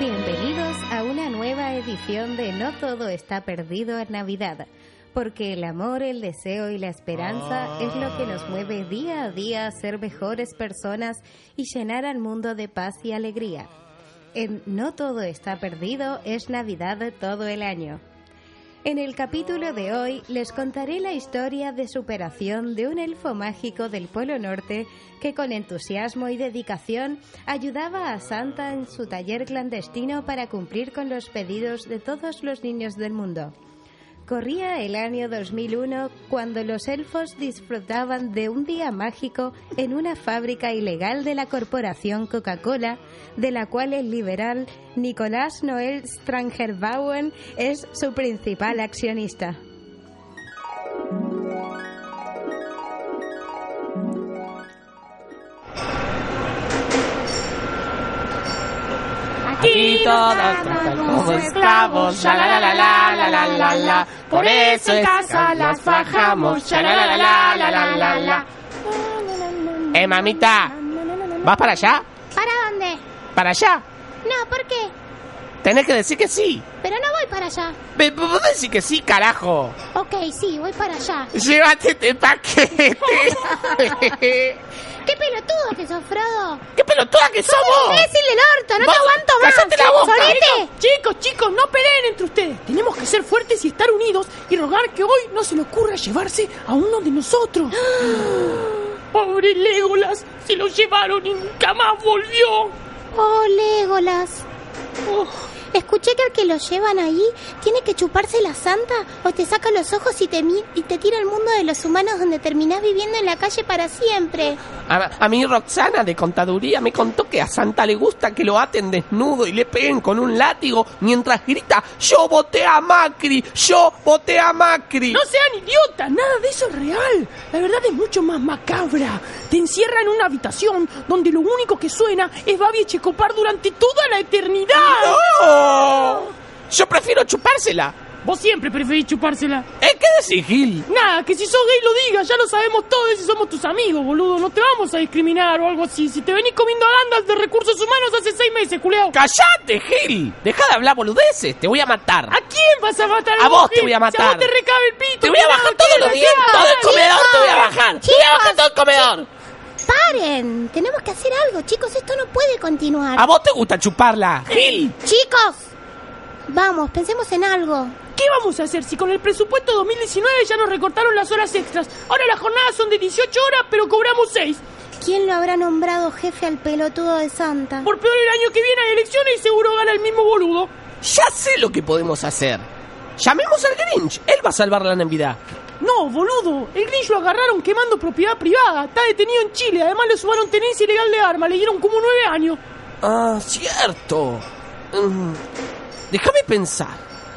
Bienvenidos a una nueva edición de No todo está perdido en Navidad, porque el amor, el deseo y la esperanza es lo que nos mueve día a día a ser mejores personas y llenar al mundo de paz y alegría. En No todo está perdido es Navidad todo el año. En el capítulo de hoy les contaré la historia de superación de un elfo mágico del Polo Norte que con entusiasmo y dedicación ayudaba a Santa en su taller clandestino para cumplir con los pedidos de todos los niños del mundo. Corría el año 2001 cuando los elfos disfrutaban de un día mágico en una fábrica ilegal de la corporación Coca-Cola, de la cual el liberal Nicolás Noel Strangerbauen es su principal accionista. Aquí todos tratan como esclavos, ya la la la la la la la la. Por eso en casa las bajamos, ya la la la la la la la la. Eh, mamita, ¿vas para allá? ¿Para dónde? ¿Para allá? No, ¿por qué? Tenés que decir que sí. Pero no voy para allá. Ve- Vos decís que sí, carajo. Ok, sí, voy para allá. Llévate este paquete. ¡Qué pelotudo que sos, Frodo! ¡Qué pelotuda que somos! ¡Imbécil del orto! ¡No Vos, te aguanto más! cállate la boca. ¡Solete! Chicos, chicos, no peleen entre ustedes. Tenemos que ser fuertes y estar unidos y rogar que hoy no se le ocurra llevarse a uno de nosotros. Pobre Legolas, se lo llevaron y nunca más volvió. ¡Oh, Legolas! Oh, Escuché que al que lo llevan ahí tiene que chuparse la santa o te saca los ojos y te, mi- y te tira al mundo de los humanos donde terminás viviendo en la calle para siempre. A, a mí Roxana de contaduría me contó que a Santa le gusta que lo aten desnudo y le peguen con un látigo mientras grita yo voté a Macri, yo voté a Macri. no sean idiotas, nada de eso es real. La verdad es mucho más macabra. Te encierra en una habitación donde lo único que suena es Babi Checopar durante toda la eternidad. ¡No! Yo prefiero chupársela. Vos siempre preferís chupársela. ¿Eh? ¿Qué decís, Gil? Nada, que si sos gay lo digas, ya lo sabemos todos y somos tus amigos, boludo. No te vamos a discriminar o algo así. Si te venís comiendo agandas de recursos humanos hace seis meses, culeado. ¡Cállate, Gil! Deja de hablar boludeces, te voy a matar. ¿A quién vas a matar? A vos te voy a Si a matar. vos te recabe el pito. Te voy a bajar todos ¿qué los días, desgraciado? todo el comedor te voy a bajar. Te voy a bajar todo el comedor. ¡Paren! Tenemos que hacer algo, chicos. Esto no puede continuar. ¿A vos te gusta chuparla, Gil? ¡Chicos! Vamos, pensemos en algo. ¿Qué vamos a hacer si con el presupuesto 2019 ya nos recortaron las horas extras? Ahora las jornadas son de 18 horas, pero cobramos 6. ¿Quién lo habrá nombrado jefe al pelotudo de Santa? Por peor el año que viene hay elecciones y seguro gana el mismo boludo. Ya sé lo que podemos hacer. Llamemos al Grinch, él va a salvar la Navidad. No, boludo. El Grinch lo agarraron quemando propiedad privada. Está detenido en Chile. Además le sumaron tenencia ilegal de armas. Le dieron como nueve años. Ah, cierto. Mm, déjame pensar.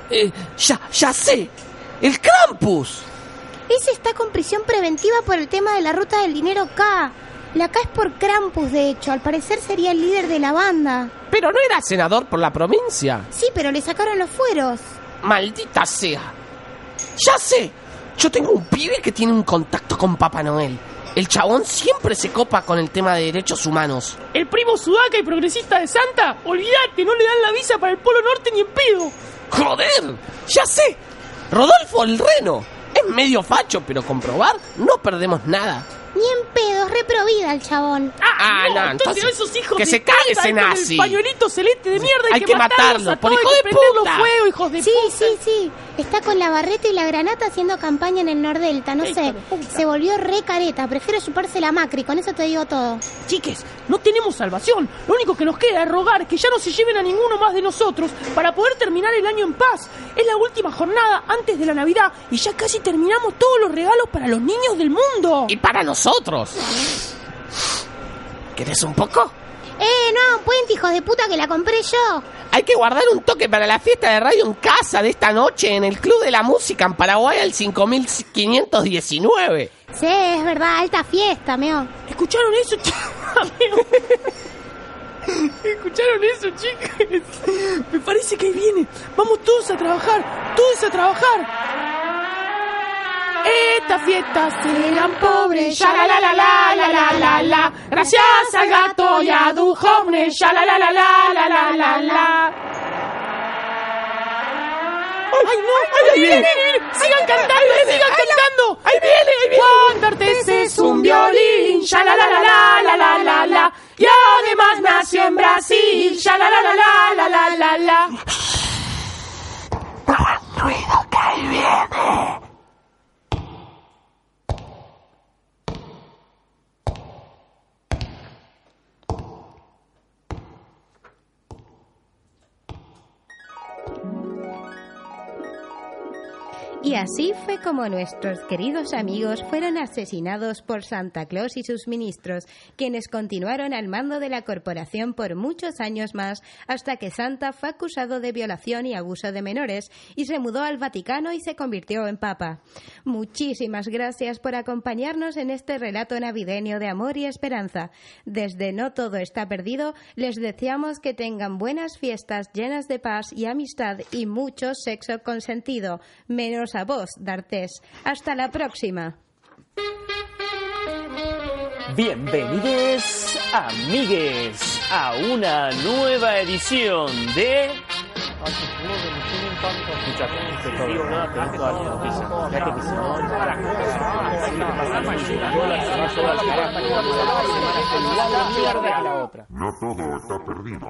Eh, ya, ya sé. El Krampus. Ese está con prisión preventiva por el tema de la ruta del dinero K. La K es por Krampus, de hecho. Al parecer sería el líder de la banda. Pero no era senador por la provincia. Sí, pero le sacaron los fueros. Maldita sea. Ya sé. Yo tengo un pibe que tiene un contacto con Papá Noel. El chabón siempre se copa con el tema de derechos humanos. El primo sudaca y progresista de Santa. Olvídate, no le dan la visa para el Polo Norte ni en pedo. ¡Joder! ¡Ya sé! Rodolfo el Reno. Es medio facho, pero comprobar no perdemos nada. Ni en pedos, reprovida el chabón. Ah, no, entonces, entonces, esos hijos que de se cague ese nazi. El pañuelito celeste de mierda Hay que matarlos matarlo, a por todos, hijo hay de que puta. fuego, hijos de Sí, puta. sí, sí. Está con la barreta y la granata haciendo campaña en el Nordelta. No sé. Se volvió re careta. Prefiero chuparse la Macri. Con eso te digo todo. Chiques, no tenemos salvación. Lo único que nos queda es rogar que ya no se lleven a ninguno más de nosotros para poder terminar el año en paz. Es la última jornada antes de la Navidad y ya casi terminamos todos los regalos para los niños del mundo. Y para nosotros. ¿Querés un poco? Eh, no, puente, hijos de puta, que la compré yo. Hay que guardar un toque para la fiesta de radio en casa de esta noche en el Club de la Música en Paraguay al 5519. Sí, es verdad, alta fiesta, meo. ¿Escucharon eso? ¿Escucharon eso, chicas? Me parece que ahí viene. Vamos todos a trabajar, todos a trabajar. Estas fiestas serán pobres, ya la la la la la la la la. Gracias al gato y a Duhovne, ya la la la la la la la la. ¡Ay, no! ¡Ahí viene! ¡Sigan cantando! ¡Sigan cantando! ¡Ahí viene! ¡Ahí viene! Es un violín, ya la la la la la la la. Y además nació en Brasil, ya la la la la la la la la. Ruido que ahí viene. Y así fue como nuestros queridos amigos fueron asesinados por Santa Claus y sus ministros, quienes continuaron al mando de la corporación por muchos años más, hasta que Santa fue acusado de violación y abuso de menores y se mudó al Vaticano y se convirtió en papa. Muchísimas gracias por acompañarnos en este relato navideño de amor y esperanza. Desde No Todo está perdido, les deseamos que tengan buenas fiestas llenas de paz y amistad y mucho sexo consentido, menos a vos, D'Artés. Hasta la próxima. Bienvenidos, amigues, a una nueva edición de... No todo está perdido.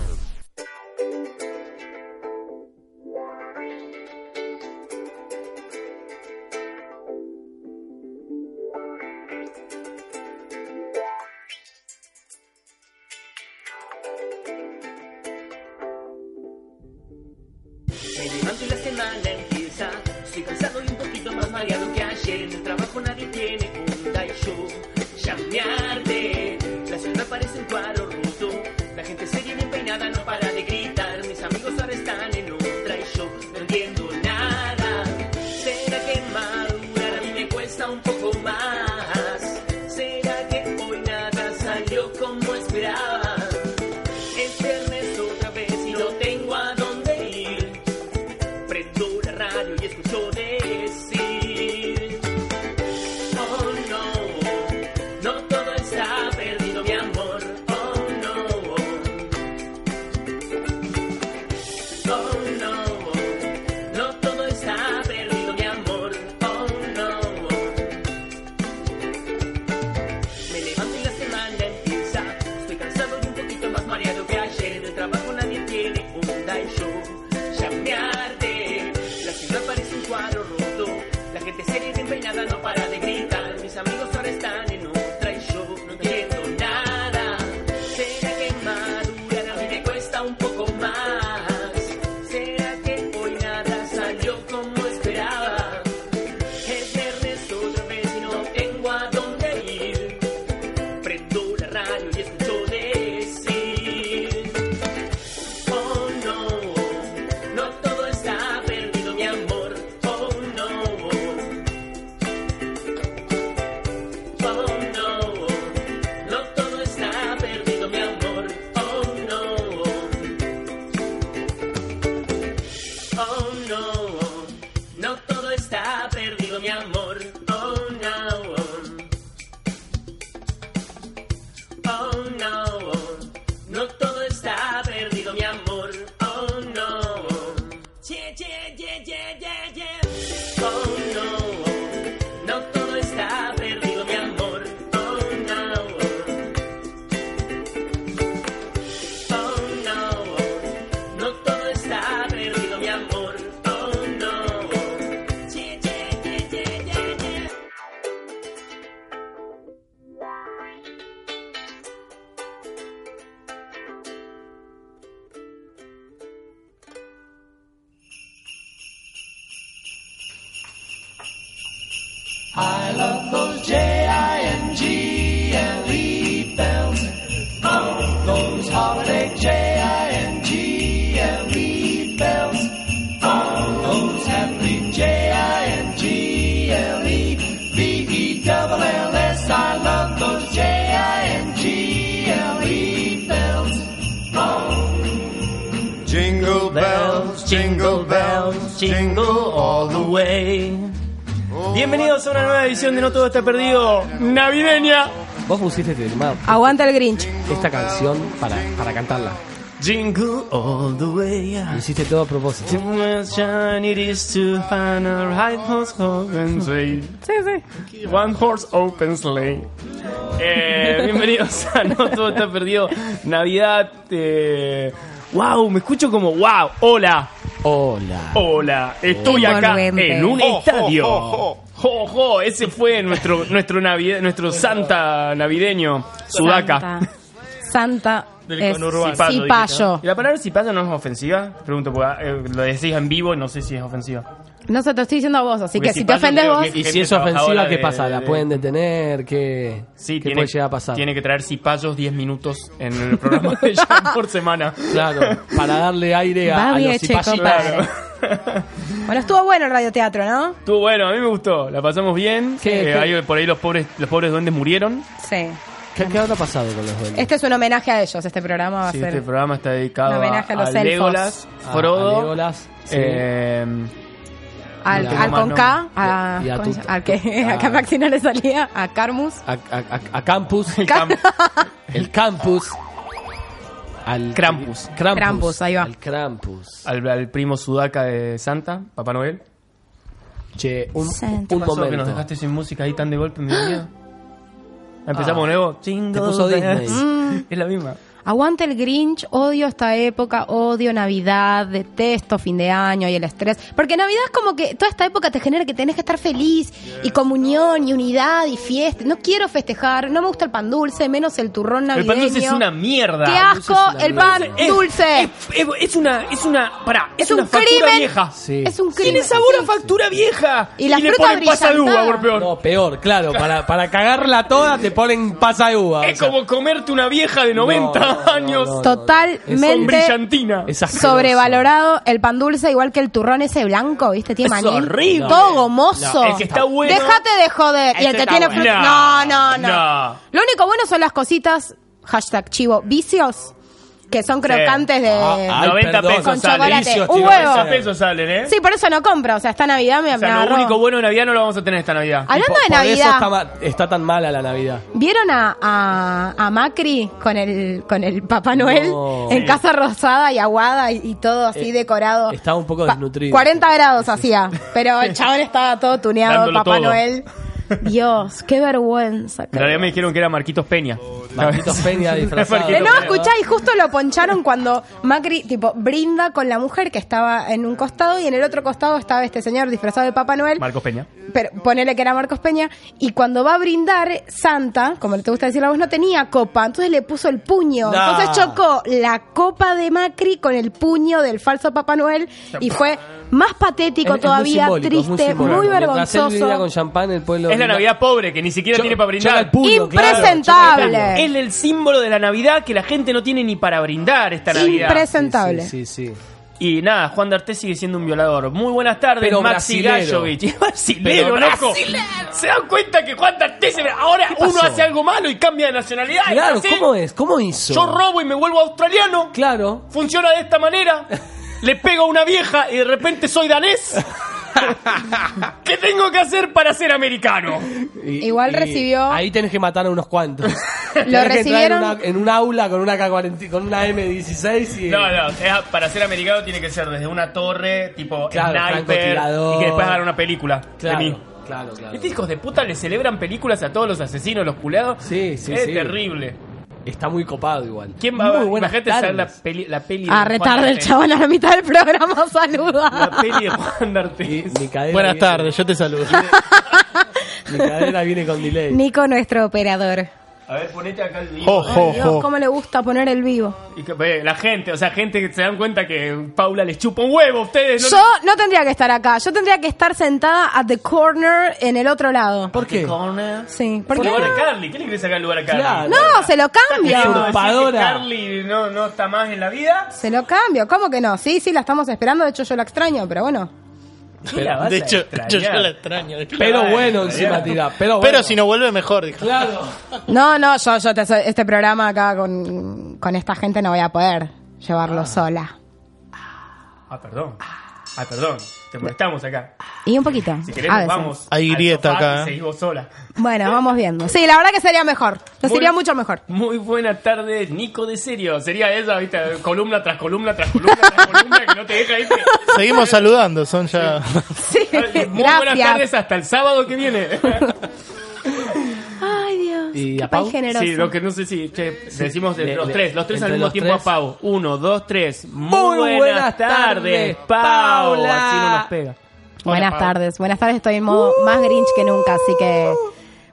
Me levanto y la semana empieza. Estoy cansado y un poquito más mareado que ayer. En el trabajo nadie tiene un show. Llamearte. La ciudad parece un cuadro roto. La gente seria y bien peinada no para soñamos. No Todo Está Perdido, navideña. Vos pusiste este tema, Aguanta el Grinch. esta canción para, para cantarla. Jingle all the way. Lo hiciste todo a propósito. Too much shine it is to find a right horse open sleigh. Sí, sí. One horse open sleigh. Eh, bienvenidos a No Todo Está Perdido, Navidad. Eh, wow, me escucho como wow, hola. Hola. Hola, estoy acá en un jo, estadio. Jo, Jo, ese fue nuestro nuestro navi- nuestro Santa navideño, Sudaca. Santa. Santa Del conurbano. cipayo. ¿Y la palabra cipayo no es ofensiva? Pregunto, porque eh, lo decís en vivo y no sé si es ofensiva. No se te estoy diciendo a vos, así Porque que si te ofendes vos... que- Y si es ofensiva, ¿qué de- pasa? ¿La de- pueden detener? ¿Qué, Sí, qué tiene, puede llegar a pasar? tiene que traer cipayos 10 minutos en el programa de ella por semana. Claro, para darle aire a, los cipayos. compadre. Bueno, estuvo bueno el radioteatro, ¿no? Estuvo bueno, a mí me gustó, la pasamos bien. ¿Qué- Eh, qué? ahí por ahí los pobres, los pobres duendes murieron. Sí. ¿Qué, qué habrá pasado con los duendes? Este es un homenaje a ellos, este programa va a Sí, ser... este programa está dedicado Un homenaje a los elfos. Legolas, A- Frodo, a Legolas, sí. eh, Al, al con K, a, Y a que a- a Maxi no le salía, a Carmus. a, a- a- a Campus. el camp- el Campus. Al Krampus. Krampus. Krampus, ahí va. Al Krampus. al, al primo Sudaca de Santa, Papá Noel. Che, un, un ¿Qué pasó que nos momento. dejaste sin música ahí tan de golpe en mi vida? Empezamos de nuevo. Jingle Te puso. Es la misma. Aguante el Grinch, odio esta época, odio Navidad, detesto fin de año y el estrés. Porque Navidad es como que toda esta época te genera que tenés que estar feliz y comunión y unidad y fiesta. No quiero festejar, no me gusta el pan dulce, menos el turrón El navideño. pan dulce es una mierda. ¡Qué asco el pan Es- dulce! Es, es- es una, es una, pará, es, Es una un factura crimen. vieja. Sí. Es un crimen. Tiene sabor Sí. a factura vieja. Y la le fruta ponen pasa de uva, por peor. No, peor, claro. Para, para cagarla toda te ponen pasa de uva. es o sea, como comerte una vieja de 90 no, no, años no, no. Totalmente brillantina. sobrevalorado el pan dulce, igual que el turrón ese blanco, ¿viste? Tiene Es maní. horrible. Todo gomoso. No, el que está bueno- Déjate de joder. y el que tiene bueno. fruta. No, no, no. Lo único bueno son las cositas, hashtag chivo, vicios, que son crocantes de. Ah, ay, 90 perdón. pesos Con sale. chocolate. Un tío, huevo. 90 pesos salen, ¿eh? Sí, por eso no compro. O sea, esta Navidad me, O sea, me lo agarró. único bueno de Navidad no lo vamos a tener esta Navidad. Hablando Por- de por eso Navidad. está, ma- está tan mala la Navidad. ¿Vieron a, a, a Macri con el, con el Papá Noel No. en Sí. casa rosada y aguada y, y todo así Eh, decorado? estaba un poco Pa- desnutrido. 40 grados hacía, pero el chabón estaba todo tuneado, Dándolo Papá todo. Noel. Dios, qué vergüenza. En realidad me dijeron que era Marquitos Peña. Marquitos Peña disfrazado. Marquitos no, escuchá, y justo lo poncharon cuando Macri, tipo, brinda con la mujer que estaba en un costado y en el otro costado estaba este señor disfrazado de Papá Noel. Marcos Peña. pero ponele que era Marcos Peña, y cuando va a brindar, Santa, como te gusta decir la voz, no tenía copa, entonces le puso el puño. No. Entonces chocó la copa de Macri con el puño del falso Papá Noel y fue más patético Es- todavía, es muy triste, muy, brindaba con vergonzoso. champán, el pueblo... Es la Navidad pobre, que ni siquiera Cho- tiene para choca brindar. el puño, claro, Impresentable. choca el puño. Es el símbolo de la Navidad que la gente no tiene ni para brindar esta Navidad. Impresentable. Sí, sí, sí. Y nada, Juan D'Artes sigue siendo un violador. Muy buenas tardes, Pero Maxi brasilero. Gallovich. Brasilero, Pero loco. ¿Se dan cuenta que Juan D'Artes ahora uno pasó? hace algo malo y cambia de nacionalidad? ¿Y Claro? ¿cómo es? ¿Cómo hizo? Yo robo y me vuelvo australiano. Claro. Funciona de esta manera. Le pego a una vieja y de repente soy danés. ¿Qué tengo que hacer para ser americano? Y- Igual y recibió- Ahí tenés que matar a unos cuantos. Lo Tenés que entrar recibieron- En, una- en un aula con una K40, con una M16 y... No, no, es- para ser americano tiene que ser desde una torre, tipo Claro, sniper, francotirador. y que después hagan una película Claro, de mí. claro, claro. ¿Estos hijos de puta le celebran películas a todos los asesinos, los culeados? Sí, sí, Es sí. terrible. Está muy copado igual. ¿Quién va Muy buenas Imagínate hacer la peli, la peli A de retar Juan del D'Artes. chabón a la mitad del programa, saluda. La peli de Juan D'Artes. Buenas viene- tardes, yo te saludo. Mi cadera viene con delay. Nico, nuestro operador. A ver, ponete acá el vivo. Jo, jo, Dios, jo. cómo le gusta poner el vivo. Y que, la gente, o sea, gente que se dan cuenta que Paula les chupa un huevo a ustedes. Yo no tendría que estar acá, yo tendría que estar sentada at the corner en el otro lado. ¿Por qué? Sí, ¿Por porque lugar a Carly? ¿Qué le querés sacar el lugar a Carly? Claro. no, se lo ¿Estás cambio. Usurpadora. Carly no, no está más en la vida? Se lo cambio, ¿cómo que no? Sí, sí, la estamos esperando, de hecho yo la extraño, pero bueno. ¿Qué la vas De hecho, yo, yo la extraño. Pero bueno, encima tira. Pero, Pero bueno. si no vuelve, mejor. dijo. Claro. No, no, yo, yo te- este programa acá con, con esta gente no voy a poder llevarlo sola. Ah, perdón. Ah, perdón. Te molestamos acá. Y un poquito. Si querés, nos vamos. Hay al grieta sofá acá, y ¿eh? seguís vos sola. Bueno, vamos viendo. Sí, la verdad que sería mejor. Nos Muy- iría mucho mejor. Muy buena tarde, Nico de Serio. Sería esa, viste, columna tras columna tras columna tras columna que no te deja irte. Seguimos saludando, son ya. Sí, Muy buenas tardes hasta el sábado que viene. ¿Y a Pau? Sí, lo que no sé si che, decimos de Le- los le- tres, los tres al entre mismo los tiempo tres. a Pau. Uno, dos, tres. Muy, Muy buenas, buenas tardes, tardes, Pau. Paula. Así no nos pega. Buenas tardes. Buenas tardes, estoy en modo más grinch que nunca, así que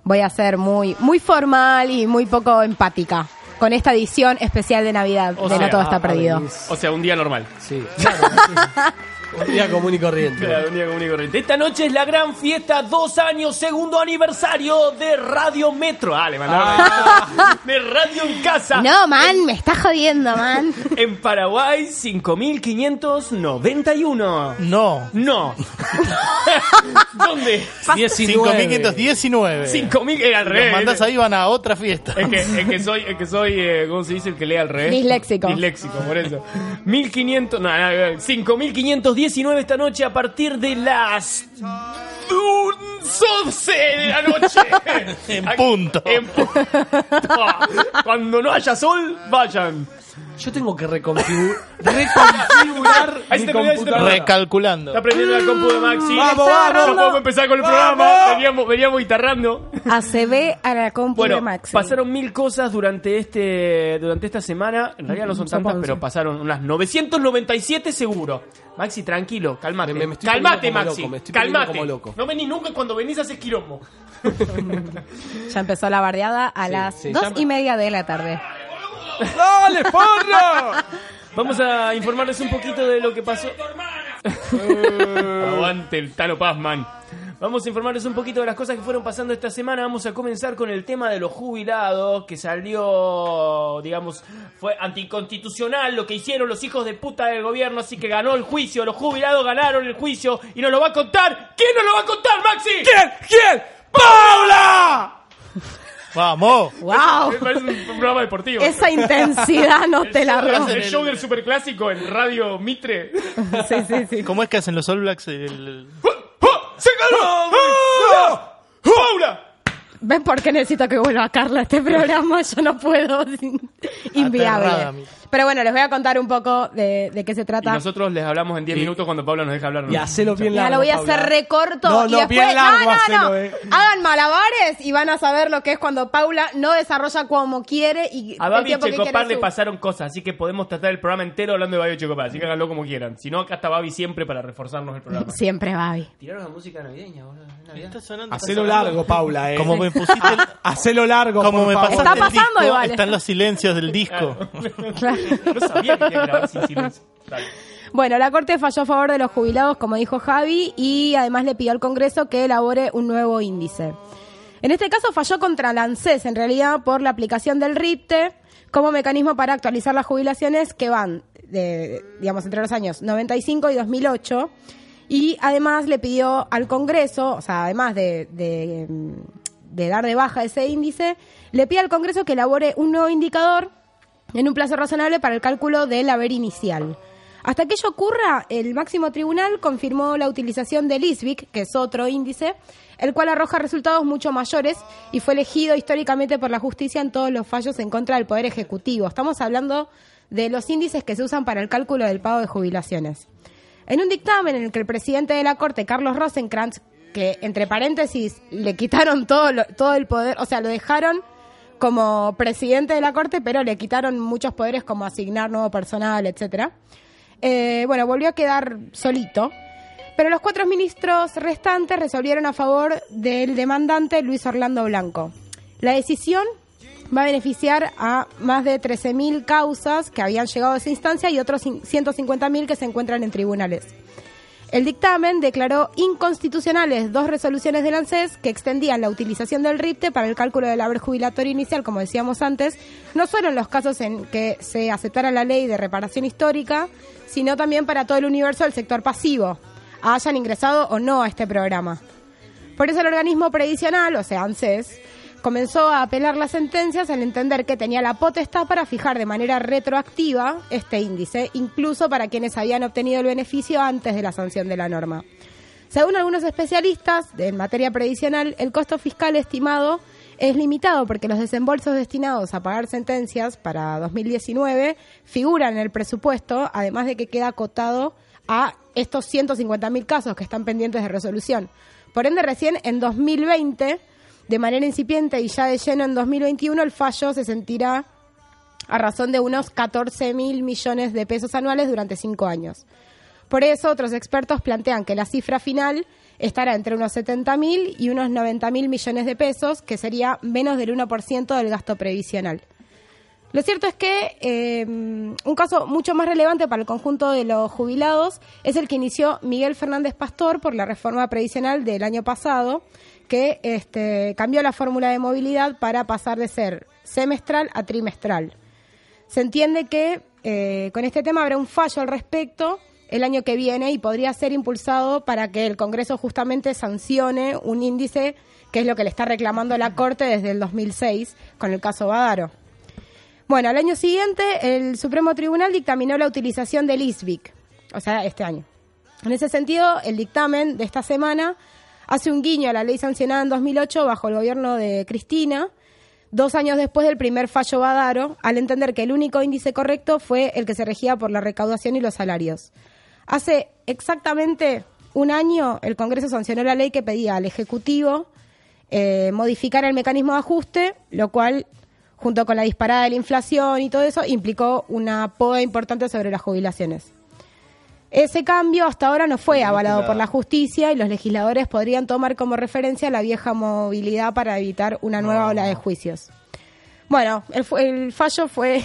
voy a ser muy, muy formal y muy poco empática con esta edición especial de Navidad O de sea, No Todo Está Perdido. O sea, un día normal. Sí, claro. sí. Un día común y corriente. Claro, un día común y corriente. Esta noche es la gran fiesta, dos años, segundo aniversario de Radio Metro. Ah, le mandaron ahí. De Radio en Casa. No, man, me está jodiendo, man. En Paraguay, 5.591. No. No. ¿Dónde? 5519. 5.000, era al Los revés. mandás ahí, van a otra fiesta. Es que, es que soy, es que soy eh, ¿cómo se dice el que lee al revés? Disléxico. Disléxico, por eso. 1500, no, no, 5519 esta noche a partir de las 11 de la noche. En punto. En punto. Cuando no haya sol, vayan. Yo tengo que reconfigu- reconfigurar Ahí mi ahí se te computadora. Recalculando. Está prendiendo la compu de Maxi. Vamos, Ya vamos. podemos empezar con el programa. Veníamos, veníamos guitarrando. ACB a la compu de Bueno, Maxi. pasaron mil cosas durante este durante esta semana. En realidad no son Son tantas, pero pasaron unas 997 seguro. Maxi, tranquilo, calmate. Me- me estoy calmate, poniendo como Maxi. loco, me estoy poniendo calmate. como loco. No venís nunca cuando venís haces quilombo. Ya empezó la bardeada a Sí, las sí, dos ya y media de la tarde. ¡Dale, porro! Vamos a informarles un poquito de lo que pasó. Aguante el Tano Pazman. Vamos a informarles un poquito de las cosas que fueron pasando esta semana. Vamos a comenzar con el tema de los jubilados, que salió, digamos, fue anticonstitucional lo que hicieron los hijos de puta del gobierno, así que ganó el juicio. Los jubilados ganaron el juicio y nos lo va a contar. ¿Quién nos lo va a contar, Maxi? ¿Quién? ¿Quién? ¡Paula! Vamos. ¡Wow! Me parece un programa deportivo. Esa intensidad no te la robo. el show del superclásico en Radio Mitre. Sí, sí, sí. ¿Cómo es que hacen los All Blacks? El- ¡Ah! ¡Se ganó! ¡Ah! ¡Paula! ¿Ven por qué necesito que vuelva Carla a este programa? Yo no puedo. es Inviable. Pero bueno, les voy a contar un poco de, de qué se Y trata. nosotros les hablamos en 10 minutos cuando Paula nos deja hablar. ¿no? Y hacelo bien largo, Ya lo voy a Paula. hacer recorto. No, y no, después, bien largo no, no, hacelo, no. eh. Hagan malabares y van a saber lo que es cuando Paula no desarrolla como quiere y A el Babi que Checopar le su- pasaron cosas, así que podemos tratar el programa entero hablando de Babi y Checopar. Así que háganlo como quieran. Si no, acá está Babi siempre para reforzarnos el programa. Siempre Babi. Tiraron la música navideña, boludo. Está sonando. Hacelo largo, Paula, eh. Como me pusiste el- Hacelo largo, Como me pasaste Está el pasando igual. están los silencios del disco. Bueno, la Corte falló a favor de los jubilados, como dijo Javi, y además le pidió al Congreso que elabore un nuevo índice. En este caso falló contra la ANSES, en realidad, por la aplicación del RIPTE como mecanismo para actualizar las jubilaciones que van, de, digamos, entre los años 95 y 2008. Y además le pidió al Congreso, o sea, además de, de dar de baja ese índice, le pide al Congreso que elabore un nuevo indicador en un plazo razonable para el cálculo del haber inicial. Hasta que ello ocurra, el máximo tribunal confirmó la utilización del ISBIC, que es otro índice, el cual arroja resultados mucho mayores y fue elegido históricamente por la justicia en todos los fallos en contra del Poder Ejecutivo. Estamos hablando de los índices que se usan para el cálculo del pago de jubilaciones. En un dictamen en el que el presidente de la Corte, Carlos Rosenkrantz, que entre paréntesis le quitaron todo, lo- todo el poder, o sea, lo dejaron como presidente de la Corte, pero le quitaron muchos poderes como asignar nuevo personal, etcétera. Eh, bueno, volvió a quedar solito. Pero los cuatro ministros restantes resolvieron a favor del demandante Luis Orlando Blanco. La decisión va a beneficiar a más de 13.000 causas que habían llegado a esa instancia y otros cin- 150.000 que se encuentran en tribunales. El dictamen declaró inconstitucionales dos resoluciones del ANSES que extendían la utilización del RIPTE para el cálculo del haber jubilatorio inicial, como decíamos antes, no solo en los casos en que se aceptara la ley de reparación histórica, sino también para todo el universo del sector pasivo, hayan ingresado o no a este programa. Por eso el organismo previsional, o sea, ANSES, comenzó a apelar las sentencias al entender que tenía la potestad para fijar de manera retroactiva este índice, incluso para quienes habían obtenido el beneficio antes de la sanción de la norma. Según algunos especialistas en materia previsional, el costo fiscal estimado es limitado porque los desembolsos destinados a pagar sentencias para 2019 figuran en el presupuesto, además de que queda acotado a estos 150.000 casos que están pendientes de resolución. Por ende, recién en 2020, de manera incipiente y ya de lleno en 2021, el fallo se sentirá a razón de unos 14 mil millones de pesos anuales durante cinco años. Por eso, otros expertos plantean que la cifra final estará entre unos 70 mil y unos 90 mil millones de pesos, que sería menos del 1% del gasto previsional. Lo cierto es que eh, un caso mucho más relevante para el conjunto de los jubilados es el que inició Miguel Fernández Pastor por la reforma previsional del año pasado, que este, cambió la fórmula de movilidad para pasar de ser semestral a trimestral. Se entiende que eh, con este tema habrá un fallo al respecto el año que viene y podría ser impulsado para que el Congreso justamente sancione un índice que es lo que le está reclamando la Corte desde el 2006 con el caso Badaro. Bueno, al año siguiente el Supremo Tribunal dictaminó la utilización del ISBIC, o sea, este año. En ese sentido, el dictamen de esta semana hace un guiño a la ley sancionada en 2008 bajo el gobierno de Cristina, dos años después del primer fallo Badaro, al entender que el único índice correcto fue el que se regía por la recaudación y los salarios. Hace exactamente un año el Congreso sancionó la ley que pedía al Ejecutivo eh, modificar el mecanismo de ajuste, lo cual, junto con la disparada de la inflación y todo eso, implicó una poda importante sobre las jubilaciones. Ese cambio hasta ahora no fue avalado por la justicia y los legisladores podrían tomar como referencia la vieja movilidad para evitar una nueva ola de juicios. Bueno, el, el fallo fue...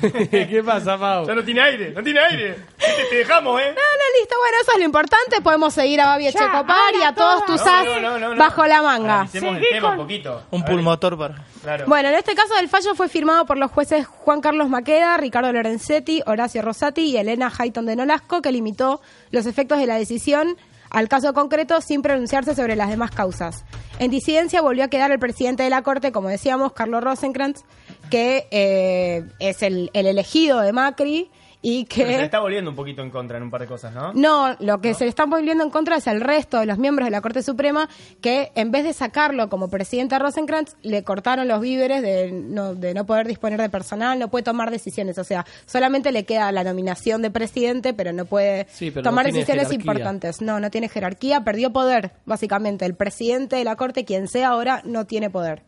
¿Qué pasa, Pau? Ya no tiene aire, no tiene aire. Te, te dejamos, ¿eh? No, no, listo, bueno, eso es lo importante. Podemos seguir a Babi Echecopar y a todos tus as no, no, no, no. bajo la manga. Analicemos el tema un poquito. Un pulmotor para. Claro. Bueno, en este caso el fallo fue firmado por los jueces Juan Carlos Maqueda, Ricardo Lorenzetti, Horacio Rosati y Elena Hayton de Nolasco, que limitó los efectos de la decisión al caso concreto sin pronunciarse sobre las demás causas. En disidencia volvió a quedar el presidente de la Corte, como decíamos, Carlos Rosenkrantz, que eh, es el, el elegido de Macri y que... Pero se le está volviendo un poquito en contra en un par de cosas, ¿no? No, lo que se le está volviendo en contra es el resto de los miembros de la Corte Suprema que en vez de sacarlo como presidente a Rosenkrantz, le cortaron los víveres de no, de no poder disponer de personal, no puede tomar decisiones. O sea, solamente le queda la nominación de presidente, pero no puede Sí, pero no tomar decisiones jerarquía. importantes. No, no tiene jerarquía, perdió poder, básicamente. El presidente de la Corte, quien sea ahora, no tiene poder.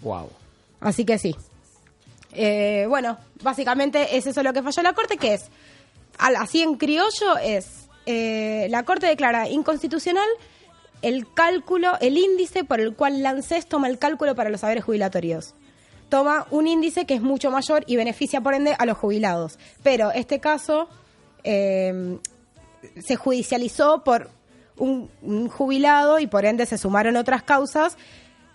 Wow. Así que sí. Eh, bueno, básicamente es eso lo que falló la Corte, que es, así en criollo, es, eh, la Corte declara inconstitucional el cálculo, el índice por el cual la ANSES toma el cálculo para los saberes jubilatorios. Toma un índice que es mucho mayor y beneficia por ende a los jubilados. Pero este caso eh, se judicializó por un jubilado y por ende se sumaron otras causas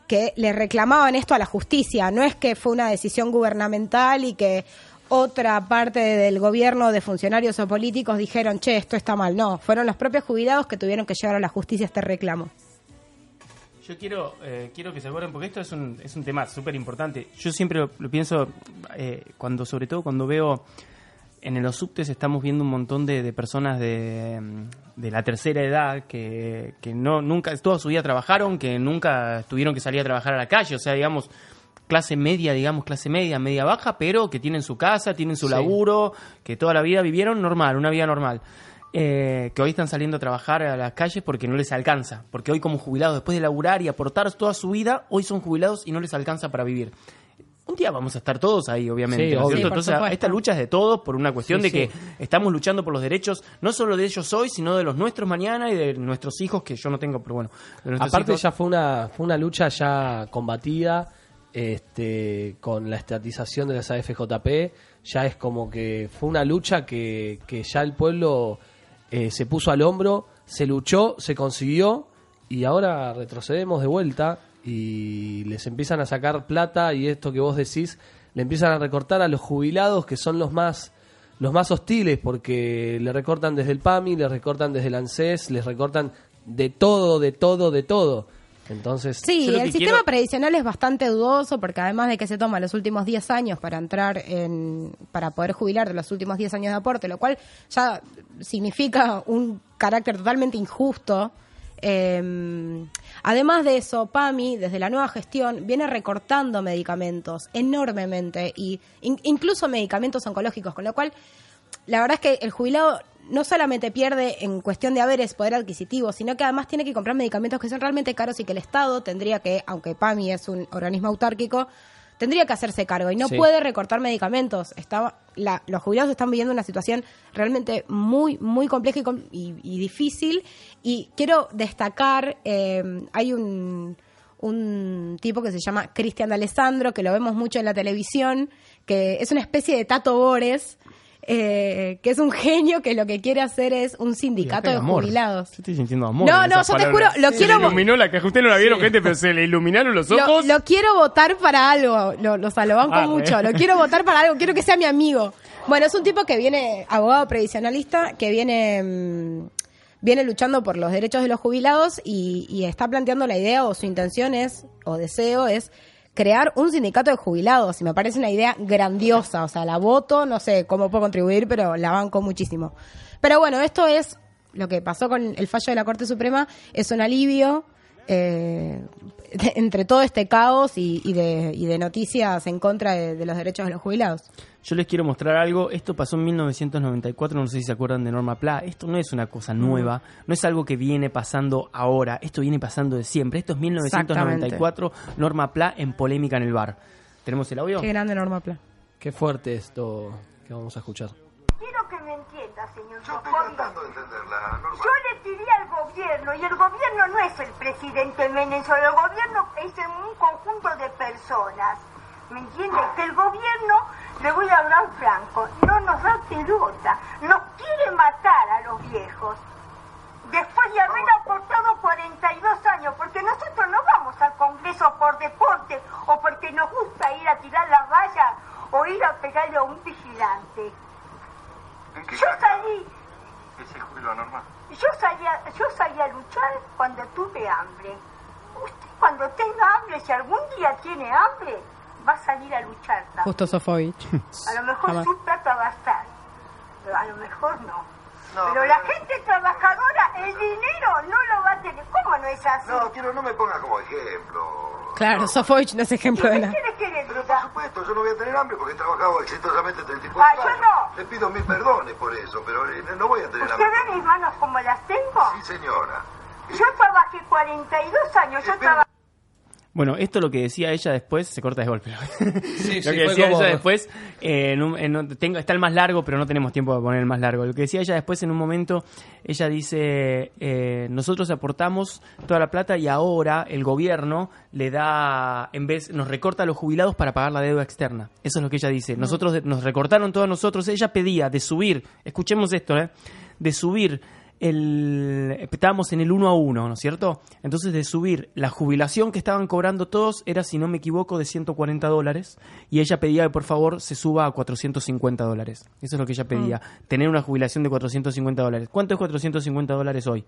que le reclamaban esto a la justicia. No es que fue una decisión gubernamental y que otra parte del gobierno de funcionarios o políticos dijeron, che, esto está mal. No, fueron los propios jubilados que tuvieron que llevar a la justicia este reclamo. Yo quiero, eh, quiero que se acuerden, porque esto es un, es un tema súper importante. Yo siempre lo, pienso, eh, cuando sobre todo cuando veo en los subtes estamos viendo un montón de, de personas de, mm, de la tercera edad que, que no nunca toda su vida trabajaron, que nunca tuvieron que salir a trabajar a la calle, o sea, digamos, clase media, digamos, clase media, media baja, pero que tienen su casa, tienen su Sí. laburo, que toda la vida vivieron normal, una vida normal. Eh, que hoy están saliendo a trabajar a las calles porque no les alcanza. Porque hoy como jubilados, después de laburar y aportar toda su vida, hoy son jubilados y no les alcanza para vivir. Un día vamos a estar todos ahí, obviamente. Sí, ¿no? Sí, Entonces, esta lucha es de todos por una cuestión Sí, de que estamos luchando por los derechos, no solo de ellos hoy, sino de los nuestros mañana y de nuestros hijos, que yo no tengo, pero bueno. Aparte hijos. ya fue una, fue una lucha ya combatida este, con la estatización de las AFJP, ya es como que fue una lucha que, que ya el pueblo eh, se puso al hombro, se luchó, se consiguió y ahora retrocedemos de vuelta y les empiezan a sacar plata y esto que vos decís, le empiezan a recortar a los jubilados que son los más los más hostiles porque le recortan desde el PAMI, le recortan desde el ANSES, les recortan de todo, de todo, de todo. Entonces, Sí, el sistema quiero- previsional es bastante dudoso porque además de que se toma los últimos 10 años para entrar en para poder jubilar de los últimos 10 años de aporte, lo cual ya significa un carácter totalmente injusto. Eh, además de eso, PAMI, desde la nueva gestión, viene recortando medicamentos enormemente y in- incluso medicamentos oncológicos, con lo cual la verdad es que el jubilado no solamente pierde en cuestión de haberes poder adquisitivo, sino que además tiene que comprar medicamentos que son realmente caros y que el Estado tendría que, aunque PAMI es un organismo autárquico, tendría que hacerse cargo y no Sí. puede recortar medicamentos. Está, la- los jubilados están viviendo una situación realmente muy, muy compleja y, difícil. Y quiero destacar, eh, hay un, un tipo que se llama Cristian D'Alessandro, que lo vemos mucho en la televisión, que es una especie de Tato Bores, eh, que es un genio que lo que quiere hacer es un sindicato de amor. jubilados. Yo estoy sintiendo amor. No, no, yo te juro, lo Se quiero- le iluminó la caja. Ustedes no la vieron, gente, pero se le iluminaron los Lo, ojos. lo quiero votar para algo, lo, lo, o sea, lo banco Ah, mucho, lo quiero votar para algo, quiero que sea mi amigo. Bueno, es un tipo que viene, abogado previsionalista, que viene, mm, viene luchando por los derechos de los jubilados y, y está planteando la idea o su intención es, o deseo es, crear un sindicato de jubilados y me parece una idea grandiosa, o sea, la voto, no sé cómo puedo contribuir, pero la banco muchísimo. Pero bueno, esto es lo que pasó con el fallo de la Corte Suprema, es un alivio eh, de- entre todo este caos y, y de, y de noticias en contra de, de los derechos de los jubilados. Yo les quiero mostrar algo. Esto pasó en 1994, no sé si se acuerdan de Norma Pla. Esto no es una cosa nueva, no es algo que viene pasando ahora. Esto viene pasando de siempre. Esto es 1994, Norma Pla en polémica en el bar. ¿Tenemos el audio? Qué grande Norma Pla. Qué fuerte esto que vamos a escuchar. Quiero que me señor Yo estoy tratando de entenderla, Norma. Yo le tiré al gobierno y el gobierno no es el presidente Menem, el gobierno es un conjunto de personas. ¿Me entiende? Que el gobierno, le voy a hablar franco, no nos da pelota, nos quiere matar a los viejos. Después de haber aportado 42 años, porque nosotros no vamos al Congreso por deporte o porque nos gusta ir a tirar la valla o ir a pegarle a un vigilante. ¿En qué Yo salí yo salí, a, yo salí a luchar cuando tuve hambre. Usted cuando tenga hambre, si algún día tiene hambre, va a salir a luchar también. Justo Sofovich. A lo mejor Jamás. su plata va a estar, pero a lo mejor no. No, pero la gente trabajadora, el dinero no lo va a tener. ¿Cómo no es así? No, quiero, no me ponga como ejemplo. Claro, Sofovich no es ejemplo de ¿Qué nada. quiere que le Pero por supuesto, yo no voy a tener hambre porque he trabajado exitosamente 34 Ah, yo años. no. Le pido mil perdones por eso, pero eh, no voy a tener ¿Usted hambre. ve mis manos como las tengo? Sí, señora. Yo trabajé 42 años, yo trabajé... Bueno, esto lo que decía ella después, se corta de golpe. Sí, lo sí, que decía como- ella después, eh, en un- en un- tengo, está el más largo, pero no tenemos tiempo de poner el más largo. Lo que decía ella después, en un momento, ella dice, eh, nosotros aportamos toda la plata y ahora el gobierno le da, en vez, nos recorta a los jubilados para pagar la deuda externa. Eso es lo que ella dice. Nosotros, de- nos recortaron todos nosotros. Ella pedía de subir, escuchemos esto, ¿eh? de subir el estábamos en el 1 a 1, ¿no es cierto? Entonces de subir la jubilación que estaban cobrando todos era, si no me equivoco, de 140 dólares y ella pedía que por favor se suba a 450 dólares. Eso es lo que ella pedía, tener una jubilación de 450 dólares. ¿Cuánto es 450 dólares hoy?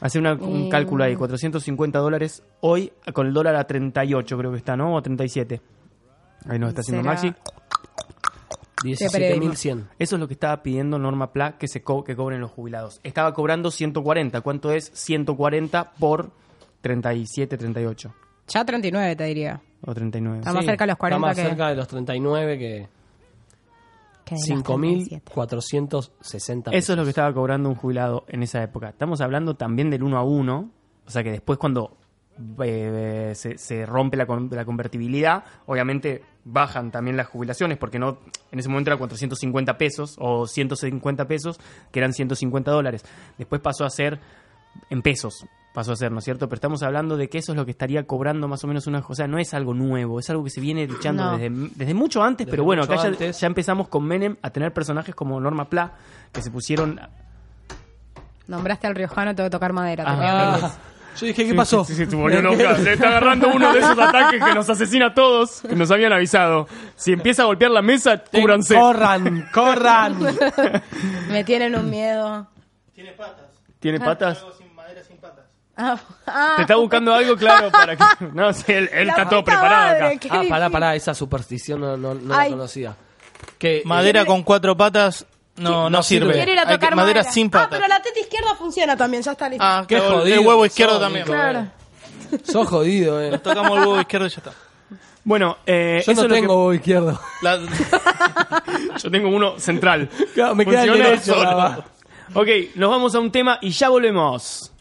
Hacer una- un Eh, cálculo ahí, 450 dólares hoy con el dólar a 38 creo que está, ¿no? O a 37. Ahí nos está haciendo Será- Maxi. 17.100. Eso es lo que estaba pidiendo Norma Pla que se co- que cobren los jubilados. Estaba cobrando 140. ¿Cuánto es 140 por 37, 38 Ya 39 te diría. o 39? Está más cerca de los 40 Está más que- cerca de los 39 que que de los 5.460 Eso es lo que estaba cobrando un jubilado en esa época. Estamos hablando también del 1 a 1, o sea que después cuando eh, se, se rompe la, con- la convertibilidad, obviamente bajan también las jubilaciones, porque no en ese momento era 450 pesos o 150 pesos, que eran 150 dólares. Después pasó a ser en pesos. pasó a ser, ¿no es cierto? Pero estamos hablando de que eso es lo que estaría cobrando más o menos una... O sea, no es algo nuevo, es algo que se viene luchando No. desde, desde mucho antes, Desde pero bueno, acá ya, empezamos con Menem a tener personajes como Norma Pla, que se pusieron... Nombraste al riojano, tengo que tocar madera. Ah. Yo dije, ¿qué Sí, pasó? Sí, sí, se volvió loca. Le está agarrando uno de esos ataques que nos asesina a todos, que nos habían avisado. Si empieza a golpear la mesa, cúbranse. Corran, corran. Me tienen un miedo. ¿Tiene patas? Ah, ah. Te está buscando algo claro para que... No sé, él, él está todo preparado madre, acá. Ah, pará, pará, esa superstición no, no, la conocía. Que, Madera con cuatro patas no, no, No sirve. sirve. Quiero ir a Hay que- tocar madera madera. sin Ah, patas. pero la teta izquierda funciona también, ya está listo. Ah, Qué claro, jodido el huevo izquierdo sos, también. Claro. Sos jodido, eh. Nos tocamos el huevo izquierdo y ya está. Bueno, eh, Yo eso no es lo que- tengo huevo izquierdo. La- Yo tengo uno central. Claro, me queda el Funciona derecho, solo. nada más. Ok, nos vamos a un tema y ya volvemos.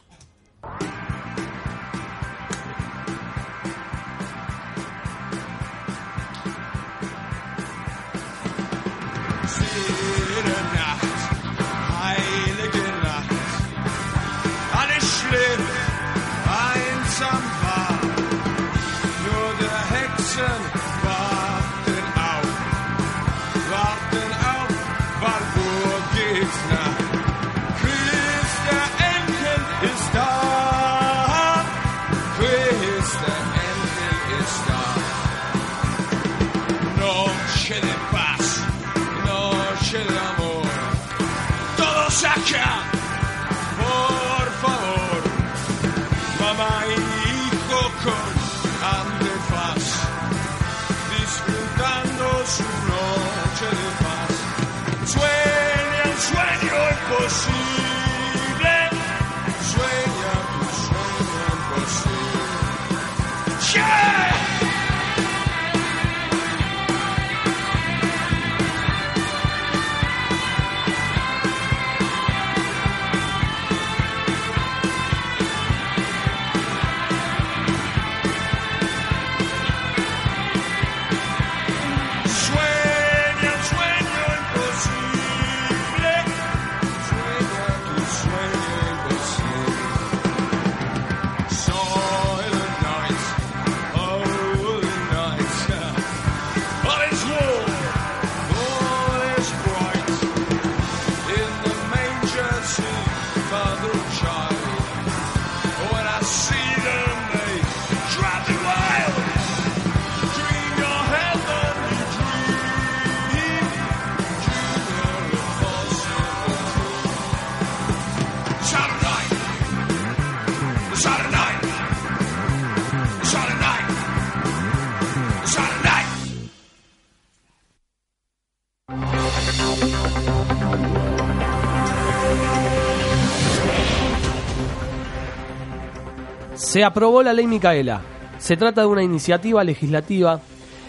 Se aprobó la ley Micaela. Se trata de una iniciativa legislativa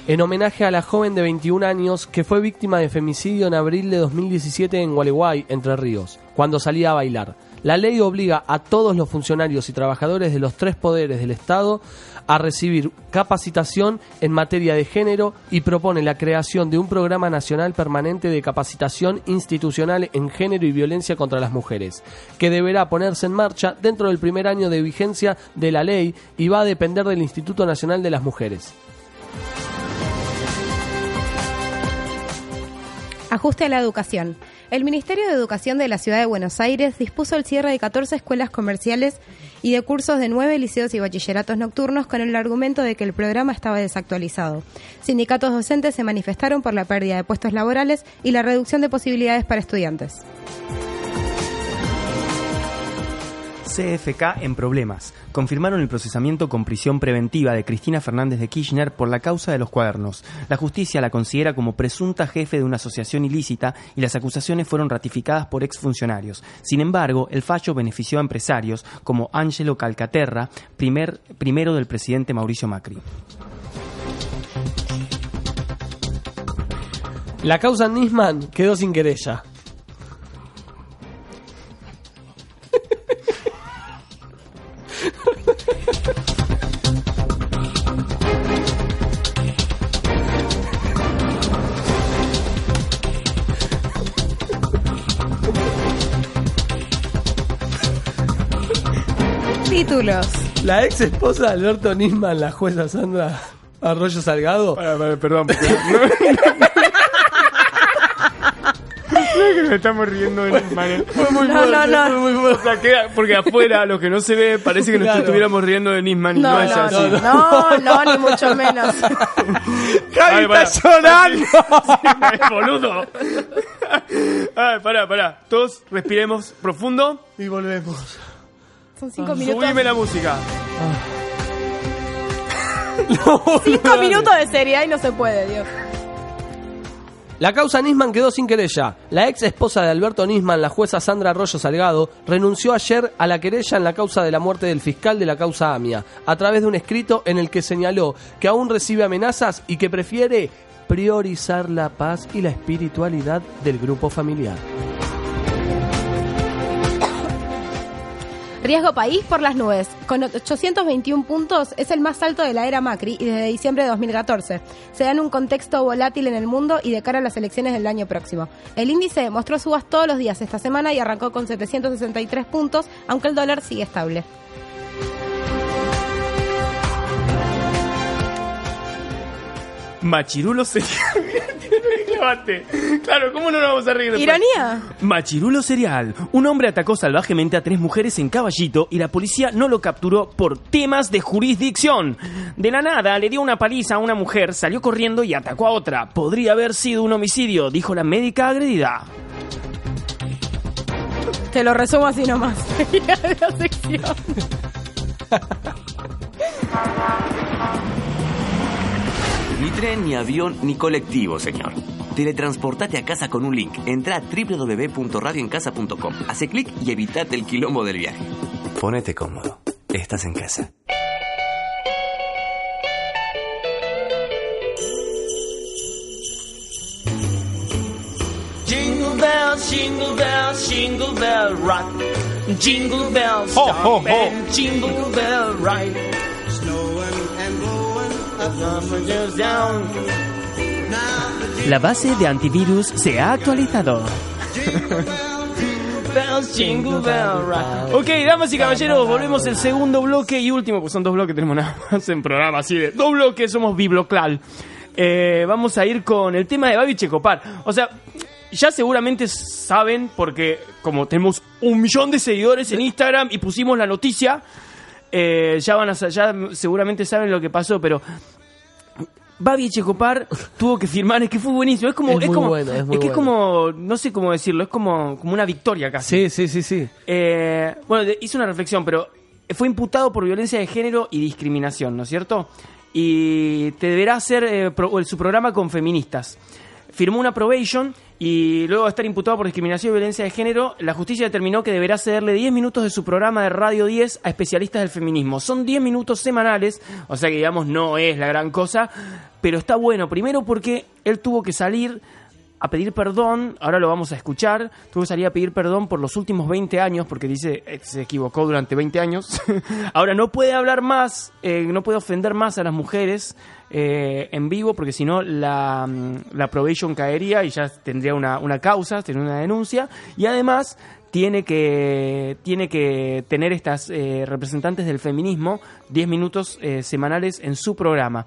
en homenaje a la joven de 21 años que fue víctima de femicidio en abril de 2017 en Gualeguay, Entre Ríos, cuando salía a bailar. La ley obliga a todos los funcionarios y trabajadores de los tres poderes del Estado a recibir capacitación en materia de género y propone la creación de un programa nacional permanente de capacitación institucional en género y violencia contra las mujeres, que deberá ponerse en marcha dentro del primer año de vigencia de la ley y va a depender del Instituto Nacional de las Mujeres. Ajuste a la educación. El Ministerio de Educación de la Ciudad de Buenos Aires dispuso el cierre de 14 escuelas comerciales y de cursos de nueve liceos y bachilleratos nocturnos con el argumento de que el programa estaba desactualizado. Sindicatos docentes se manifestaron por la pérdida de puestos laborales y la reducción de posibilidades para estudiantes. CFK en problemas. Confirmaron el procesamiento con prisión preventiva de Cristina Fernández de Kirchner por la causa de los cuadernos. La justicia la considera como presunta jefe de una asociación ilícita y las acusaciones fueron ratificadas por exfuncionarios. Sin embargo, el fallo benefició a empresarios como Angelo Calcaterra, primer, primero del presidente Mauricio Macri. La causa Nisman quedó sin querella. Títulos. La ex esposa de Alberto Nisman, la jueza Sandra Arroyo Salgado. perdón, nos estamos riendo de Nisman. Fue muy No, no, no. fue muy fuerte. O sea, queda- porque afuera, lo que no se ve, parece que nos Claro. estuviéramos riendo de Nisman y no, No, es no, así. no, no, ni mucho menos. Javi está llorando. boludo. Ay, pará, pará. Todos respiremos profundo. Y volvemos. Son cinco minutos. Subime la música. Cinco minutos de seriedad y no se puede, Dios. La causa Nisman quedó sin querella. La ex esposa de Alberto Nisman, la jueza Sandra Arroyo Salgado, renunció ayer a la querella en la causa de la muerte del fiscal de la causa AMIA, a través de un escrito en el que señaló que aún recibe amenazas y que prefiere priorizar la paz y la espiritualidad del grupo familiar. Riesgo país por las nubes. Con 821 puntos es el más alto de la era Macri y desde diciembre de 2014. Se da en un contexto volátil en el mundo y de cara a las elecciones del año próximo. El índice mostró subas todos los días esta semana y arrancó con 763 puntos, aunque el dólar sigue estable. Machirulo serial. Claro, ¿cómo no nos vamos a reír después? ¿Ironía? Machirulo serial. Un hombre atacó salvajemente a tres mujeres en Caballito y la policía no lo capturó por temas de jurisdicción. De la nada le dio una paliza a una mujer, salió corriendo y atacó a otra. Podría haber sido un homicidio, dijo la médica agredida. Te lo resumo así nomás. la sección. Ni tren, ni avión, ni colectivo, señor. Teletransportate a casa con un link. Entra a www.radioencasa.com. Hace clic y evitate el quilombo del viaje. Ponete cómodo. Estás en casa. Jingle bells, jingle bells, jingle bell rock. Jingle bells, Ho, ho, ho. and jingle bell right. Snowing and blowing, up down. La base de antivirus se ha actualizado. Ok, damas y caballeros, volvemos el segundo bloque y último, pues son dos bloques, tenemos nada más en programa así de dos bloques, somos bibloclal. Eh, vamos a ir con el tema de Babi Checopar. O sea, ya seguramente saben, porque como tenemos un millón de seguidores en Instagram y pusimos la noticia, eh, ya van a ya seguramente saben lo que pasó, pero Babi Checopar tuvo que firmar, es que fue buenísimo, es como, Es muy como, bueno, es muy que es como, no sé cómo decirlo, es como, como una victoria casi. Sí, sí, sí, sí. Eh, bueno, hice una reflexión, pero fue imputado por violencia de género y discriminación, ¿no es cierto? Y te deberá hacer eh, pro- su programa con feministas. Firmó una probation y luego de estar imputado por discriminación y violencia de género, la justicia determinó que deberá cederle 10 minutos de su programa de Radio 10 a especialistas del feminismo. Son 10 minutos semanales, o sea que digamos no es la gran cosa, pero está bueno. Primero porque él tuvo que salir a pedir perdón, ahora lo vamos a escuchar, tuvo que salir a pedir perdón por los últimos 20 años, porque dice, eh, se equivocó durante 20 años, ahora no puede hablar más, eh, no puede ofender más a las mujeres eh, en vivo, porque si no la, mm, la probation caería y ya tendría una, una causa, tendría una denuncia, y además tiene que, tiene que tener estas eh, representantes del feminismo 10 minutos eh, semanales en su programa.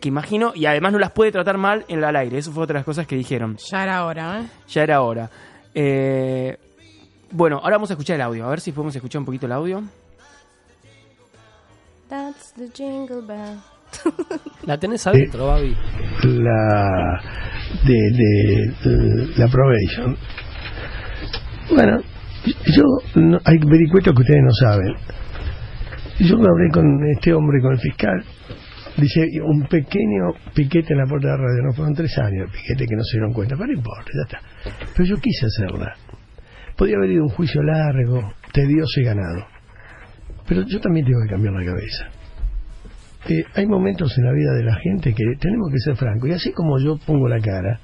Que imagino, y además no las puede tratar mal en el aire. Eso fue otra de las cosas que dijeron. Ya era hora, ¿eh? Ya era hora. Eh, bueno, ahora vamos a escuchar el audio. A ver si podemos escuchar un poquito el audio. That's the jingle bell. La tenés adentro, Babi. la de, de, de la probation. Bueno, yo no, hay vericuetos que ustedes no saben. Yo hablé con este hombre, con el fiscal. Dice, un pequeño piquete en la puerta de la radio. No fueron tres años de piquete que no se dieron cuenta. Pero no importa, ya está. Pero yo quise hacerla. Podría haber ido un juicio largo, tedioso y ganado. Pero yo también tengo que cambiar la cabeza. Eh, hay momentos en la vida de la gente que tenemos que ser francos. Y así como yo pongo la cara,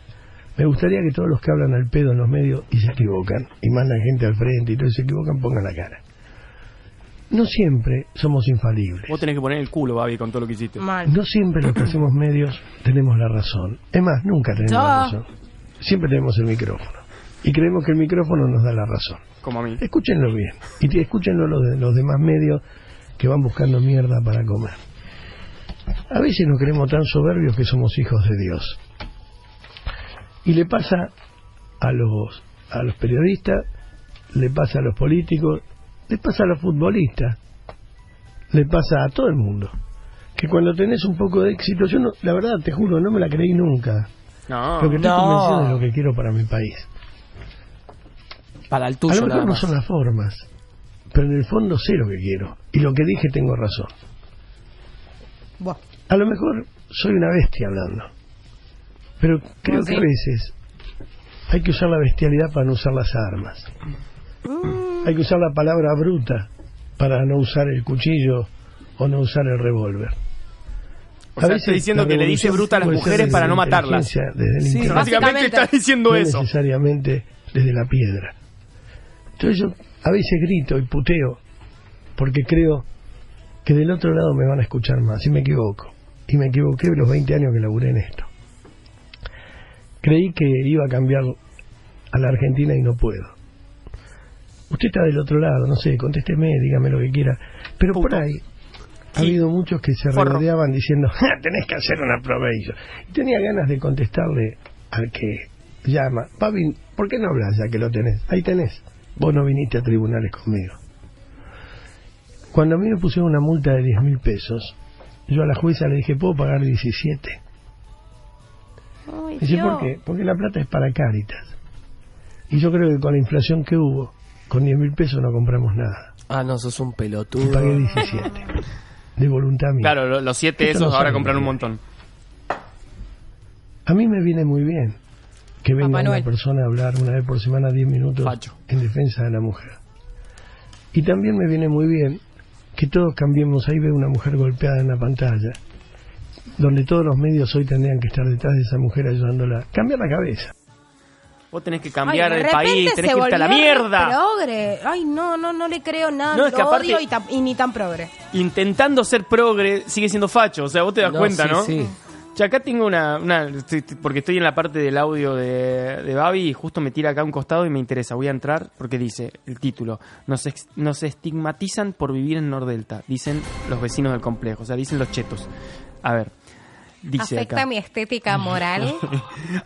me gustaría que todos los que hablan al pedo en los medios y se equivocan, y mandan gente al frente y todos se equivocan, pongan la cara. No siempre somos infalibles. Vos tenés que poner el culo, Babi, con todo lo que hiciste. No siempre los que hacemos medios tenemos la razón. Es más, nunca tenemos la razón. Siempre tenemos el micrófono. Y creemos que el micrófono nos da la razón. Como a mí. Escúchenlo bien. Y te- escúchenlo los, de- los demás medios que van buscando mierda para comer. A veces nos creemos tan soberbios que somos hijos de Dios. Y le pasa a los, a los periodistas, le pasa a los políticos, le pasa a los futbolistas, le pasa a todo el mundo. Que cuando tenés un poco de éxito, yo no, la verdad te juro, no me la creí nunca. No, Porque estoy no. convencido de lo que quiero para mi país. Para el A tuyo lo nada mejor no son las formas, pero en el fondo sé lo que quiero. Y lo que dije tengo razón. Buah. A lo mejor soy una bestia hablando, pero creo ¿Ah, que a veces hay que usar la bestialidad para no usar las armas. Mm. Hay que usar la palabra bruta para no usar el cuchillo o no usar el revólver. O sea, está diciendo que le dice bruta a las mujeres para no matarlas. Sí, básicamente está diciendo no eso. necesariamente desde la piedra. Entonces yo a veces grito y puteo porque creo que del otro lado me van a escuchar más y me equivoco. Y me equivoqué los 20 años que laburé en esto. Creí que iba a cambiar a la Argentina y no puedo. Usted está del otro lado, no sé, contésteme, dígame lo que quiera. Pero por ahí ha habido muchos que se Forro. regodeaban diciendo, "Ja, tenés que hacer una probation. Y tenía ganas de contestarle al que llama, Papi, ¿por qué no hablas ya que lo tenés? Ahí tenés. Vos no viniste a tribunales conmigo. Cuando a mí me pusieron una multa de 10 mil pesos, yo a la jueza le dije, ¿puedo pagar 17? Ay, Dice. ¿por qué? Porque la plata es para Cáritas. Y yo creo que con la inflación que hubo, con 10 mil pesos no compramos nada. Ah, no, sos un Y pelotudo. pagué 17. De voluntad mía. Claro, lo- los siete Esto esos no ahora compran un montón. A mí me viene muy bien que venga una persona a hablar una vez por semana 10 minutos Facho. en defensa de la mujer. Y también me viene muy bien que todos cambiemos. Ahí veo una mujer golpeada en la pantalla, donde todos los medios hoy tendrían que estar detrás de esa mujer ayudándola. Cambiar la cabeza. Vos tenés que Ay, cambiar de el país, tenés que irte a la mierda. Progre. Ay, no, no, no le creo nada. No, es que lo aparte- odio y, ni tan progre. Intentando ser progre, sigue siendo facho. O sea, vos te das No, cuenta, sí, ¿no? sí. Che, acá tengo una, una- porque estoy en la parte del audio de, de Babi y justo me tira acá a un costado y me interesa. Voy a entrar porque dice el título. Nos, ex- nos estigmatizan por vivir en Nordelta, dicen los vecinos del complejo, o sea, dicen los chetos. A ver, dice Afecta acá. mi estética moral.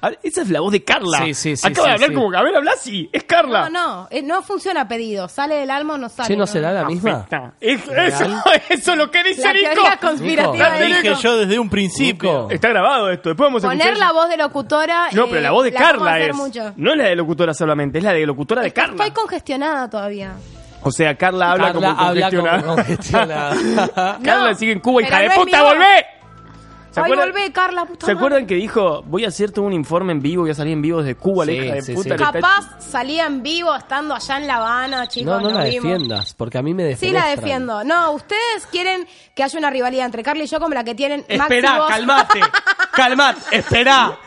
A ver, esa es la voz de Carla. Sí, sí, sí, Acaba sí, de hablar sí. como que, a ver, habla así, es Carla. No, no, eh, no funciona a pedido. Sale del alma o no sale. Che, ¿no será la misma? Es- eso, eso es lo que dice La Nico. conspirativa La de dije Nico. yo desde un principio. Nico. Está grabado esto, después vamos a Poner escuchar- la voz de locutora. No, pero la voz de Carla es. mucho. No es la de locutora solamente, es la de locutora de Carla. Estoy congestionada todavía. O sea, Carla habla Carla como habla congestionada. como congestionada. Carla No, sigue en Cuba, hija de no puta, volvé. ¿Se Ay, acuerdan, volvé, Carla, puta ¿Se madre. acuerdan que dijo, voy a hacerte un informe en vivo, voy a salir en vivo desde Cuba, la Sí, hija de sí, puta? sí. está- Capaz salía en vivo estando allá en La Habana, chicos. No, no la vimos. defiendas, porque a mí me Sí la defiendo. No, ustedes quieren que haya una rivalidad entre Carla y yo como la que tienen Maxi Esperá, vos. calmate. calmate, esperá.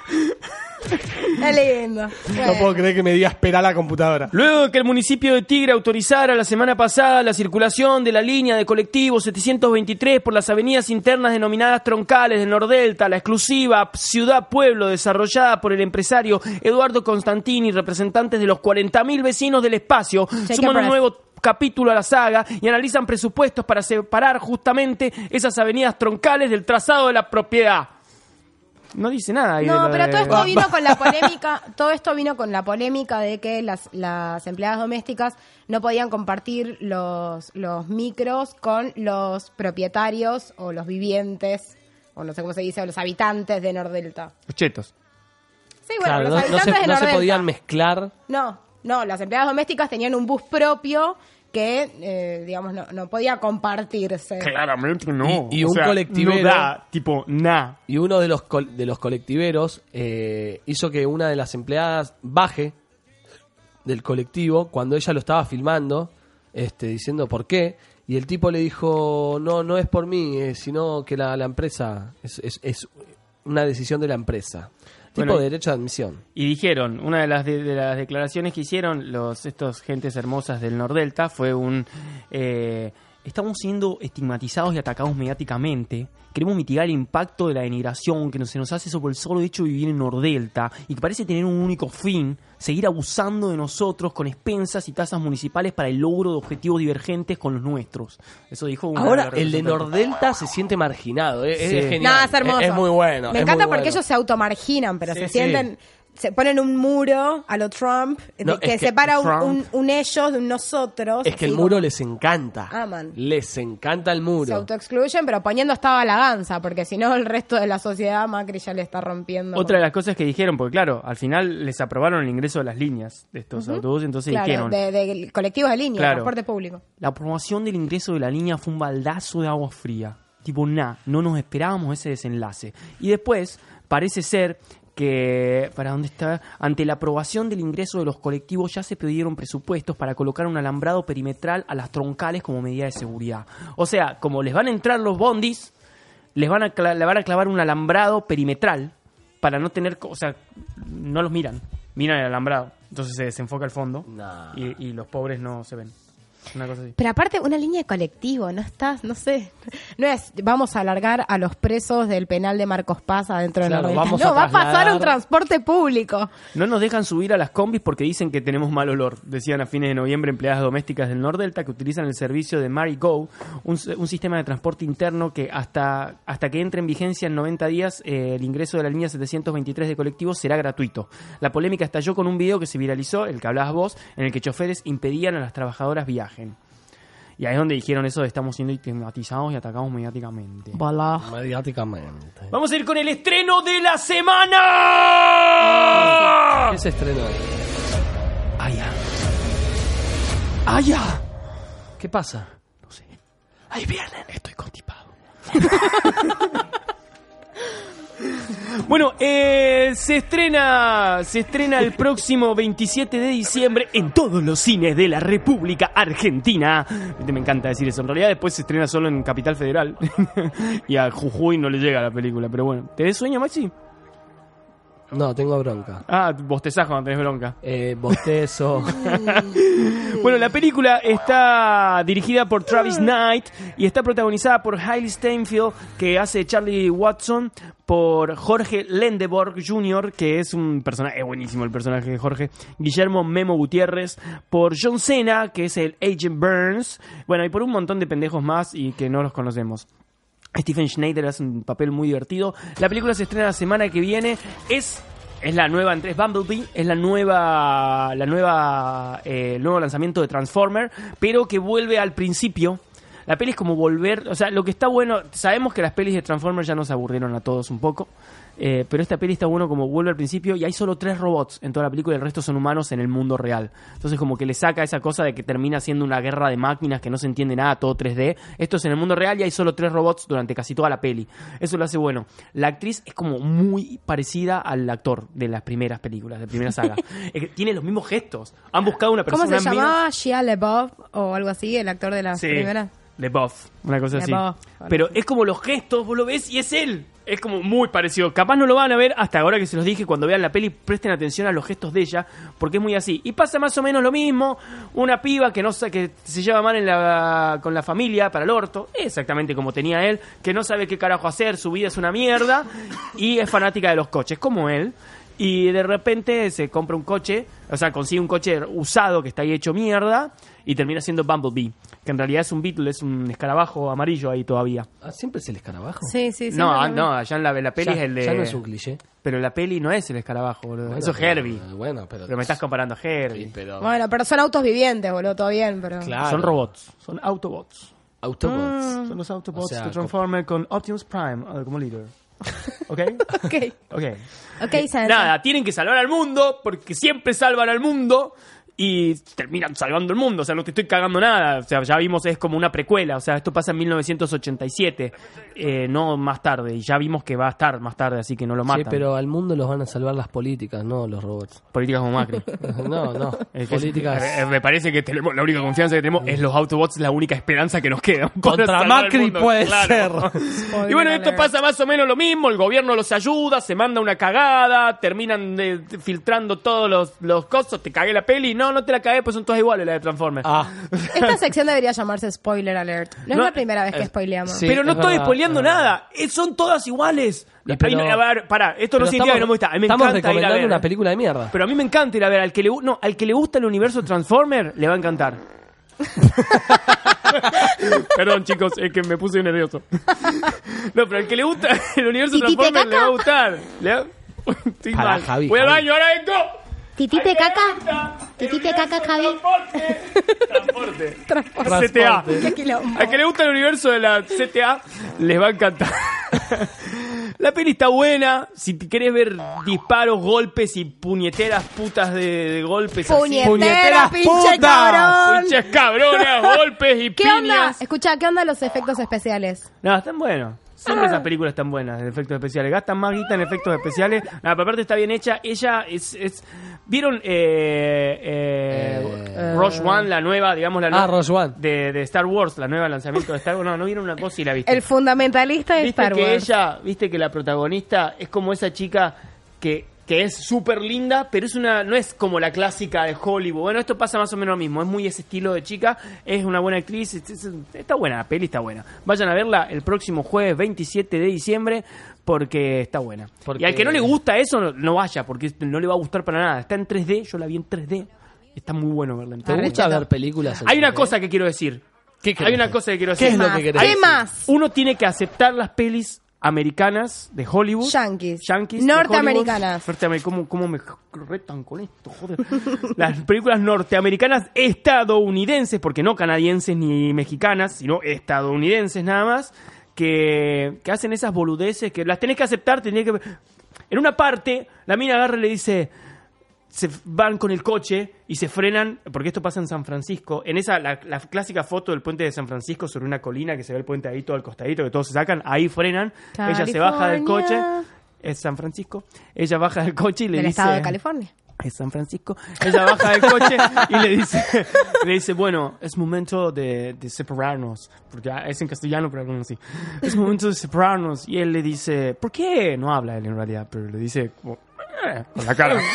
Es lindo. No puedo creer que me diga esperá la computadora. Luego de que el municipio de Tigre autorizara la semana pasada la circulación de la línea de colectivo 723 por las avenidas internas denominadas troncales del Nordelta, la exclusiva ciudad-pueblo desarrollada por el empresario Eduardo Constantini, representantes de los 40.000 vecinos del espacio, Check suman un nuevo capítulo a la saga y analizan presupuestos para separar justamente esas avenidas troncales del trazado de la propiedad. No dice nada ahí No, pero de- todo esto vino con la polémica, todo esto vino con la polémica de que las, las empleadas domésticas no podían compartir los, los micros con los propietarios o los vivientes, o no sé cómo se dice, o los habitantes de Nordelta. Los chetos. Sí, bueno, Claro, los no, no habitantes se, de no se podían mezclar. No, no, las empleadas domésticas tenían un bus propio que, eh, digamos, no, no podía compartirse. Claramente no. Y- un sea, colectivero- No da, tipo, nah. Y uno de los, col- de los colectiveros eh, hizo que una de las empleadas baje del colectivo cuando ella lo estaba filmando, este, diciendo por qué. Y el tipo le dijo, no, no es por mí, eh, sino que la, la empresa, es, es, es una decisión de la empresa. Tipo Bueno, de derecho de admisión. Y dijeron, una de las, de, de las declaraciones que hicieron los estos gentes hermosas del Nordelta fue un... eh, estamos siendo estigmatizados y atacados mediáticamente. Queremos mitigar el impacto de la denigración que se nos hace sobre el solo hecho de vivir en Nordelta y que parece tener un único fin, seguir abusando de nosotros con expensas y tasas municipales para el logro de objetivos divergentes con los nuestros. Eso dijo una Ahora, de el de. Nordelta se siente marginado. Es, Sí. es genial. No, es hermoso. Es, muy bueno. Me es encanta porque bueno. ellos se automarginan, pero Sí, se sí. Se ponen un muro a lo Trump No, que, es que separa un, Trump- un- un ellos de un nosotros. Es que el muro como les encanta. Aman. Les encanta el Se muro. autoexcluyen, pero poniendo estaba la ganza, porque si no el resto de la sociedad Macri ya le está rompiendo. Otra de las cosas que dijeron, porque claro, al final les aprobaron el ingreso de las líneas de estos Ujú. autobuses, entonces Claro, dijeron, de, de colectivos de línea, Claro. transporte público. la aprobación del ingreso de la línea fue un baldazo de agua fría. Tipo, nah, no nos esperábamos ese desenlace. Y después, parece ser que, ¿para dónde está? Ante la aprobación del ingreso de los colectivos ya se pidieron presupuestos para colocar un alambrado perimetral a las troncales como medida de seguridad. O sea, como les van a entrar los bondis, les van a, le van a clavar un alambrado perimetral para no tener, o sea, no los miran, miran el alambrado. Entonces se desenfoca el fondo y, y los pobres no se ven. Una cosa así. Pero aparte, una línea de colectivo, no estás, no sé. No es, vamos a alargar a los presos del penal de Marcos Paz adentro Claro, de la vamos No, a va a pasar un transporte público. No nos dejan subir a las combis porque dicen que tenemos mal olor, decían a fines de noviembre empleadas domésticas del Nordelta que utilizan el servicio de Mary Go, un, sistema de transporte interno que hasta, hasta que entre en vigencia en 90 días eh, el ingreso de la línea 723 de colectivos será gratuito. La polémica estalló con un video que se viralizó, el que hablabas vos, en el que choferes impedían a las trabajadoras Y ahí es donde dijeron eso de estamos siendo estigmatizados y atacados mediáticamente. Mediáticamente. Vamos a ir con el estreno de la semana. ¿Qué se estrenó? Aya. ¡Aya! ¿Qué pasa? Ahí vienen, estoy constipado. Bueno, eh, se estrena se estrena el próximo 27 de diciembre en todos los cines de la República Argentina. Me encanta decir eso. En realidad después se estrena solo en Capital Federal. y a Jujuy no le llega la película, pero bueno. ¿Tenés sueño, Maxi? No, tengo bronca. Ah, bostezás cuando tenés bronca. Eh, bostezo. Bueno, la película está dirigida por Travis Knight y está protagonizada por Hailey Steinfeld, que hace Charlie Watson, por Jorge Lendeborg Jr., que es un personaje, es buenísimo el personaje de Jorge, Guillermo Memo Gutiérrez, por John Cena, que es el Agent Burns, bueno, y por un montón de pendejos más y que no los conocemos. Stephen Schneider hace un papel muy divertido. La película se estrena la semana que viene. Es es la nueva es Bumblebee, es la nueva la nueva eh, el nuevo lanzamiento de Transformer, pero que vuelve al principio. La peli es como volver, o sea, lo que está bueno, sabemos que las pelis de Transformers ya nos aburrieron a todos un poco, eh, pero esta peli está bueno como vuelve al principio y hay solo tres robots en toda la película y el resto son humanos en el mundo real. Entonces como que le saca esa cosa de que termina siendo una guerra de máquinas que no se entiende nada, todo 3D. Esto es en el mundo real y hay solo tres robots durante casi toda la peli. Eso lo hace bueno. La actriz es como muy parecida al actor de las primeras películas, de la primera saga. Es que tiene los mismos gestos. Han buscado una ¿Cómo persona se mina- llamaba? Shia LaBeouf o algo así, el actor de las Sí, primeras. De Buff, una cosa así. Pero es como los gestos, vos lo ves y es él. Es como muy parecido. Capaz no lo van a ver hasta ahora que se los dije. Cuando vean la peli, presten atención a los gestos de ella, porque es muy así. Y pasa más o menos lo mismo. Una piba que no que se lleva mal en la, con la familia para el orto, exactamente como tenía él, que no sabe qué carajo hacer, su vida es una mierda y es fanática de los coches, como él. Y de repente se compra un coche, o sea, consigue un coche usado que está ahí hecho mierda y termina siendo Bumblebee, que en realidad es un Beetle, es un escarabajo amarillo ahí todavía. Ah, ¿Siempre es el escarabajo? Sí, sí, sí. No, ah, no, allá en la, la peli Ya- es el de... ya no es un cliché. Pero la peli no es el escarabajo, boludo. Bueno, Eso es pero- Herbie. Bueno, pero... Pero me estás comparando a Herbie. pero... Bueno, pero son autos vivientes, boludo, todo bien, pero... Son robots, son Autobots. Autobots. Son los Autobots O sea, de Transformer con Optimus Prime como líder. ¿Ok? Ok. Ok. Ok. Nada, tienen que salvar al mundo porque siempre salvan al mundo y terminan salvando el mundo. O sea, no te estoy cagando nada. O sea, ya vimos, es como una precuela. O sea, esto pasa en 1987, eh, no más tarde. Y ya vimos que va a estar más tarde, así que no lo Sí, matan. pero al mundo los van a salvar las políticas, no los robots. Políticas como Macri. no, no. Es que- políticas... eh, me parece que tenemos la única confianza que tenemos es los Autobots, la única esperanza que nos queda. Contra Macri puede claro. Y bueno, esto pasa más o menos lo mismo, el gobierno los ayuda, se manda una cagada, terminan de- de- filtrando todos los, los cosas, te cagué la peli, no, no te la cagué, pues son todas iguales las de Transformers. Esta sección debería llamarse Spoiler Alert. No, No, es la primera vez que eh, spoileamos. pero no es estoy verdad, spoileando es nada. Eh, son todas iguales. Y Ahí pero- no- a ver, pará, esto no significa que no me gusta. A mí me estamos encanta ir a recomendando ver. una película de mierda. Pero a mí me encanta ir a ver. Al que le, no, al que le gusta el universo Transformer, le va a encantar. Perdón, chicos, es que me puse nervioso. No, pero al que le gusta el universo ¿Titite Transformer, le va a gustar. Le va- Estoy mal. Javi, Voy al baño, ahora vengo. Titite caca. Titite caca, Javi. Transporte. Transporte. CTA. Al que le gusta el universo de la CTA, les va a encantar. La peli está buena. Si te querés ver disparos, golpes y puñeteras putas de, de golpes así. Puñetera, pinche cabrón. Pinches cabrones, golpes y ¿Qué onda? piñas. Escucha, ¿qué onda los efectos especiales? No, están buenos. Siempre esas películas están buenas de efectos especiales. Gastan más guita en efectos especiales. Nada, pero aparte está bien hecha. Ella es... es ¿Vieron eh, eh, Rush One, la nueva, digamos la Ah, nueva? Rush One. De, de Star Wars, la nueva lanzamiento de Star Wars. No, no vieron una cosa y la viste. El fundamentalista de Viste Star que Wars. ella, viste que la protagonista es como esa chica que, que es súper linda, pero es una, no es como la clásica de Hollywood. Bueno, esto pasa más o menos lo mismo. Es muy ese estilo de chica. Es una buena actriz. es- es- está buena, la peli está buena. Vayan a verla el próximo jueves 27 de diciembre porque está buena. Porque- Y al que no le gusta eso, no, vaya, porque no le va a gustar para nada. Está en 3D, yo la vi en 3D. Está muy bueno verla en ¿Te 3D. gusta ver películas? Hay una 3D? cosa que quiero decir. ¿Qué Hay una cosa que quiero ¿Qué decir. es lo que querés ¿Qué más? Uno tiene que aceptar las pelis americanas de Hollywood. Yankees. Yankees Norteamericanas. ¿Cómo, ¿Cómo me retan con esto? Joder. Las películas norteamericanas estadounidenses, porque no canadienses ni mexicanas, sino estadounidenses nada más, que, que hacen esas boludeces que las tenés que aceptar, tenés que... En una parte, la mina agarra y le dice se van con el coche y se frenan, porque esto pasa en San Francisco, en esa, la, la clásica foto del puente de San Francisco sobre una colina que se ve el puente ahí todo al costadito, que todos se sacan, ahí frenan, ella se baja del coche, es San Francisco, ella baja del coche y le Del dice... estado de California. Es San Francisco. Ella baja del coche y le dice, le dice, bueno, es momento de, de separarnos. Porque es en castellano, pero algo así. Es momento de separarnos. Y él le dice, ¿por qué? No habla él en realidad, pero le dice, como, "Eh", con la cara.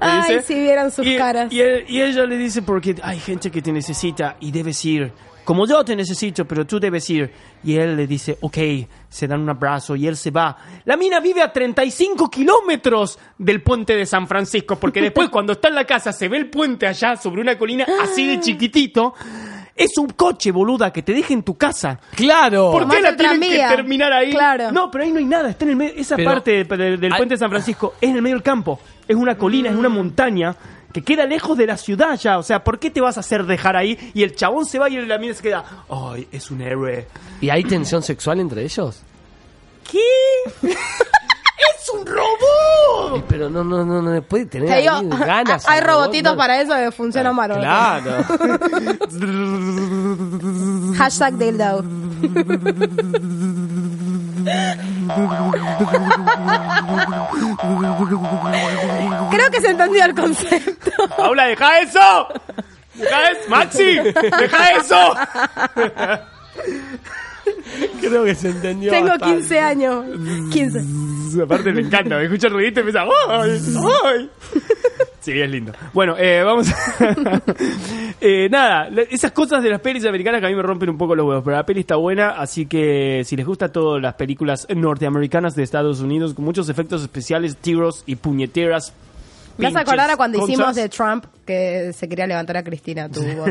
Ay, dice, si vieran sus y, caras. Y, él- y ella le dice, porque hay gente que te necesita y debes ir. Como yo te necesito, pero tú debes ir. Y él le dice, ok, se dan un abrazo y él se va. La mina vive a 35 kilómetros del puente de San Francisco, porque después cuando está en la casa se ve el puente allá sobre una colina así de chiquitito. Es un coche, boluda, que te deja en tu casa. ¡Claro! ¿Por qué la tienen que terminar ahí? Claro. No, pero ahí no hay nada. Está en el medio. Esa Pero- parte de- de- del Hay- puente de San Francisco es en el medio del campo. Es una colina, es una montaña que queda lejos de la ciudad ya. O sea, ¿por qué te vas a hacer dejar ahí? Y el chabón se va y la mina se queda. ¡Ay, es un héroe! ¿Y hay tensión sexual entre ellos? ¿Qué? ¡Es un robot! Pero no, no, no, no puede tener Te digo, ahí ganas. hay robot, robotitos no. para eso que funcionan mal. Claro. Hashtag dildo. Creo que se entendió el concepto. ¡Paula, deja eso! ¡Deja eso! ¡Maxi! ¡Deja eso! Creo que se entendió. Tengo bastante. 15 años. 15. Aparte me encanta, me escucha el ruidito y empieza. ¡Ay! ¡Ay! Sí, es lindo. Bueno, eh, vamos. eh, nada, esas cosas de las pelis americanas que a mí me rompen un poco los huevos, pero la peli está buena, así que si les gusta todas las películas norteamericanas de Estados Unidos con muchos efectos especiales, tiros y puñeteras. Me vas a acordar a cuando pinches, hicimos conchas. de Trump que se quería levantar a Cristina, tu voz.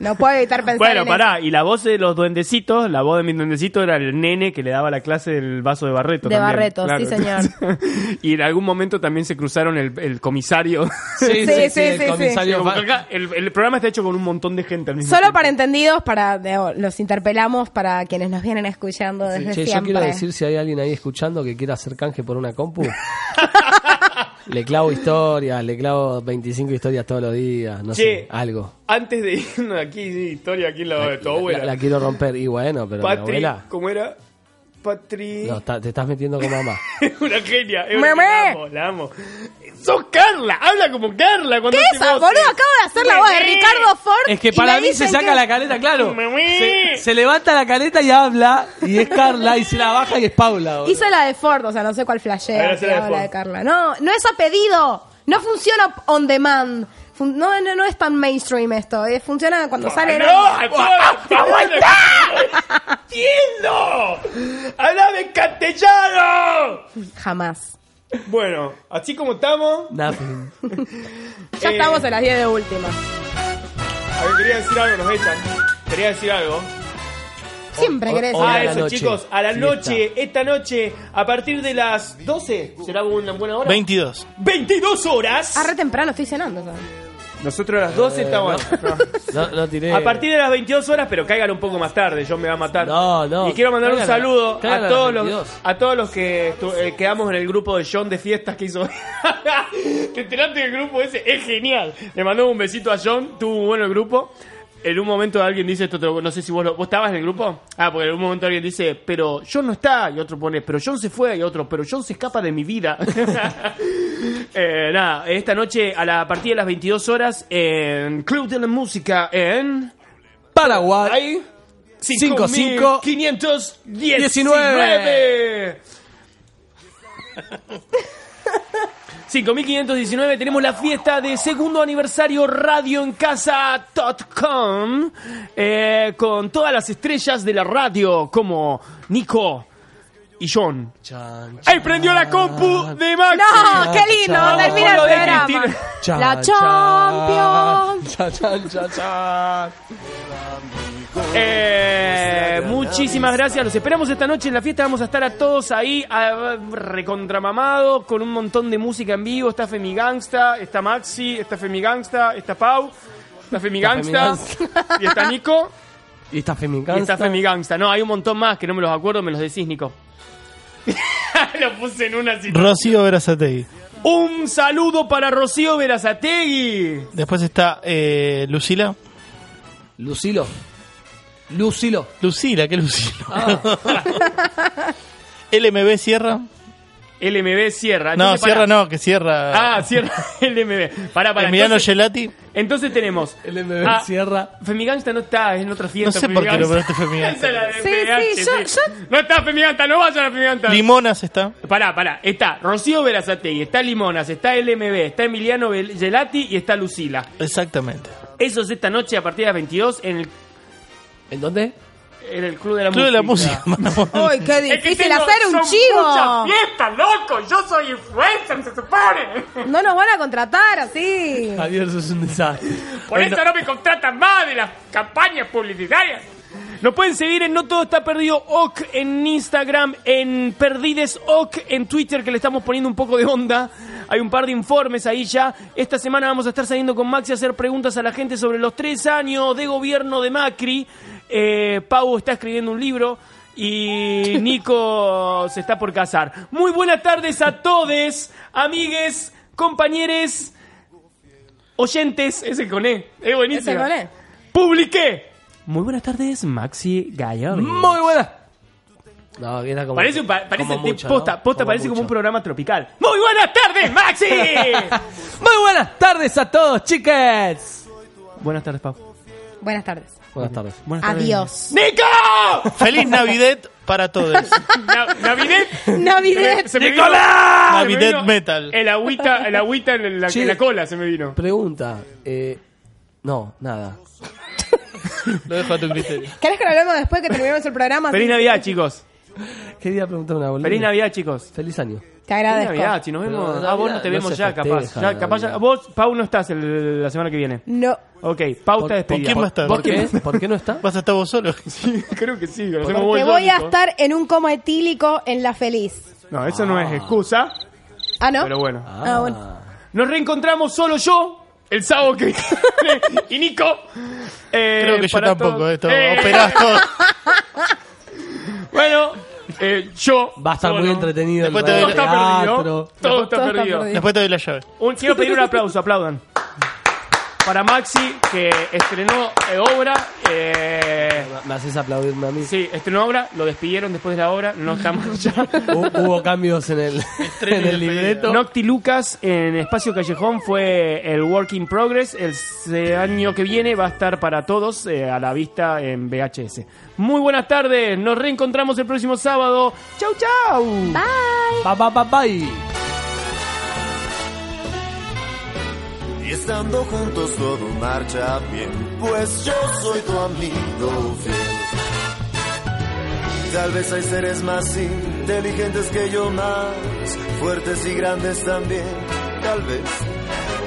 No puedo evitar pensar Bueno, en pará, y la voz de los duendecitos, la voz de mi duendecito era el nene que le daba la clase del vaso de Barreto. De también, Barreto, sí, señor. y en algún momento también se cruzaron el, el comisario. Sí, sí, sí, sí, el sí, sí. comisario acá el, el programa está hecho con un montón de gente al mismo Solo tiempo. para entendidos, para digo, los interpelamos para quienes nos vienen escuchando desde Che, yo siempre. quiero decir si hay alguien ahí escuchando que quiera hacer canje por una compu. le clavo historias, le clavo 25 historias todos los días, no Che. sé, algo. Antes de irnos aquí, historia aquí lo de tu La, abuela. la quiero romper y bueno, pero mi Patri, abuela... ¿cómo era? Patri. No, ta- te estás metiendo con mamá. Es una genia. Es una Mamá. la amo, la amo. ¡Sos Carla! ¡Habla como Carla! Cuando ¿Qué es eso, boludo? Acabo de hacer la voz de. Ricardo Ford. Es que y para me mí se dicen saca que- la caleta, claro. Se, se levanta la caleta y habla, y es Carla, y se la baja y es Paula. boludo. Hizo la de Ford, o sea, no sé cuál flashea hace si la de habla Ford. de Carla. No, no es a pedido. No funciona on demand. Fun- No, no, no es tan mainstream esto. eh, Funciona cuando sale. ¡No! ¡Aguanta! ¡Entiendo! ¡Hablame en castellano! Jamás. Bueno, así como estamos. Nothing. Ya Eh, estamos en las 10 de última. A ver, quería decir algo, nos echan. Quería decir algo. Siempre o- querés. Ah, a eso, noche. chicos, a la Fiesta. noche, esta noche, a partir de las 12, ¿será una buena hora? 22. 22 horas. Ah, re temprano, estoy cenando. ¿sabes? Nosotros a las 12 Eh, estamos. no. Tiré. A partir de las 22 horas, pero caigan un poco más tarde, yo me va a matar. No, no. Y quiero mandar un saludo a a las todos, los, 22. a todos los que estu- eh, quedamos en el grupo de John de fiestas que hizo. Te enteraste del grupo ese, es genial. Le mandamos un besito a John, tuvo muy bueno el grupo. En un momento alguien dice esto, te lo- no sé si vos, lo- vos estabas en el grupo. Ah, porque en un momento alguien dice, pero John no está. Y otro pone, pero John se fue. Y otro, pero John se escapa de mi vida. Eh, nada, esta noche a la a partir de las 22 horas en Club de la Música en Paraguay. Ahí. 55 519. 5519 tenemos la fiesta de segundo aniversario Radio en Casa.com eh, con todas las estrellas de la radio como Nico y John. Chan, ¡Ay, prendió la compu de Maxi! No, qué lindo. Termina el programa. La Champions. Eh, muchísimas gracias. Los esperamos esta noche en la fiesta. Vamos a estar a todos ahí, a- recontramamado, con un montón de música en vivo. Está Femi Gangsta, está Maxi, está Femi Gangsta, está Pau, está Femi Gangsta, y está Nico, Y está Femi y está. Femi Gangsta. No, hay un montón más que no me los acuerdo, me los decís, Nico. Lo puse en una situación. Rocío Verazategui. Un saludo para Rocío Verazategui. Después está eh, Lucila. Lucilo. Lucilo. Lucila, ¿qué Lucila? Ah. LMB Sierra. LMB Sierra. No. Sierra no, que Sierra. Ah, Sierra LMB. Pará, pará. Emiliano entonces- Gelati. Entonces tenemos. LMB Ah, Sierra. Femigangsta no está, es en otra fiesta. No sé por qué lo probaste Femigangsta. Esa es la de Sí, sí, yo- sí. No está Femigangsta, no vayan a Femigangsta. Limonas está. Pará, pará. Está Rocío Verazategui, está Limonas, está LMB, está Emiliano Gelati y está Lucila. Exactamente. Eso es esta noche a partir de las 22 en el, ¿En dónde? en el Club de la Club de Música. la Música. Uy, qué Es que difícil hacer un son chivo. muchas fiestas, loco. Yo soy influencer, se supone. No nos van a contratar así. Javier, eso es un desastre. Por eso no me contratan más de las campañas publicitarias. Nos pueden seguir en No Todo Está Perdido OK en Instagram, en Perdides OK en Twitter, que le estamos poniendo un poco de onda. Hay un par de informes ahí ya. Esta semana vamos a estar saliendo con Maxi a hacer preguntas a la gente sobre los tres años de gobierno de Macri. Eh, Pau está escribiendo un libro y Nico se está por casar. Muy buenas tardes a todos, amigues, compañeros, oyentes. Ese con E, es buenísimo. Ese con E. Publiqué. Muy buenas tardes, Maxi Gallardo. Muy buena. No, era como. Parece, un pa- parece como mucho, posta, ¿no? posta parece como un programa tropical. Muy buenas tardes, Maxi. Muy buenas tardes a todos, chicas. buenas tardes, Pau. Buenas tardes. Buenas tardes. Buenas tardes. Adiós. ¡Nico! Feliz Navidad para todos. Na- Navidad. Navidad. Se me vino- ¡Nicolás! se me Navidad vino Metal. El agüita, el agüita en la, Che. en la cola se me vino. Pregunta. Eh, no, nada. Lo dejo a tu criterio. ¿Querés que lo hablemos después que terminemos el programa? Feliz. Navidad, chicos. Quería preguntar una boludez. Feliz Navidad, chicos. Feliz año. Te agradezco. Navidad, si nos vemos. Pero ah, vos no te no vemos ya, capaz. festeja, Ya, capaz ya- vos, Pau, no estás el- la semana que viene. No. Ok, Pau ¿Por- está por despedida. quién va a estar? ¿Por ¿Por qué? ¿Por qué no está? ¿Vas a estar vos solo? Creo que sí, Porque yo, voy a estar en un coma etílico en La Feliz. No, eso no es excusa, ¿Ah, no? pero bueno. Ah, bueno. Nos reencontramos solo yo el sábado que viene y Nico. eh, Creo que yo para tampoco. todo- Esto, Eh, operás todo. Bueno, eh, yo. Va a estar muy solo. entretenido. Después el te doy- Todo está perdido. teatro. Todo está Todo está perdido. perdido. Después te doy la llave. Un- quiero pedir un aplauso, aplaudan. Para Maxi, que estrenó eh, obra. eh, Me haces aplaudirme a mí. sí, estrenó obra, lo despidieron después de la obra, no estamos ya. Hu- Hubo cambios en el, en el libreto. Nocti Lucas en Espacio Callejón fue el Work in Progress. El se- año que viene va a estar para todos eh, a la vista en VHS. Muy buenas tardes, nos reencontramos el próximo sábado. Chau, chau. Bye. Bye, bye, bye, bye. Y estando juntos todo marcha bien, pues yo soy tu amigo fiel. Tal vez hay seres más inteligentes que yo, más fuertes y grandes también. Tal vez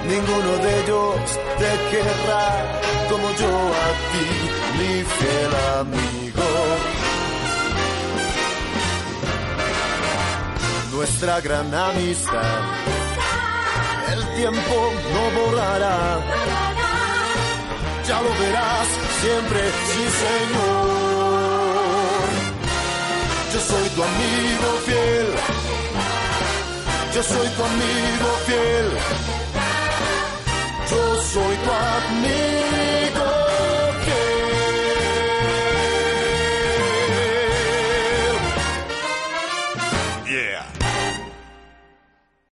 ninguno de ellos te querrá como yo a ti, mi fiel amigo. Nuestra gran amistad, el tiempo no borrará. Ya lo verás siempre, sí señor. Yo soy tu amigo fiel. Yo soy tu amigo fiel. Yo soy tu amigo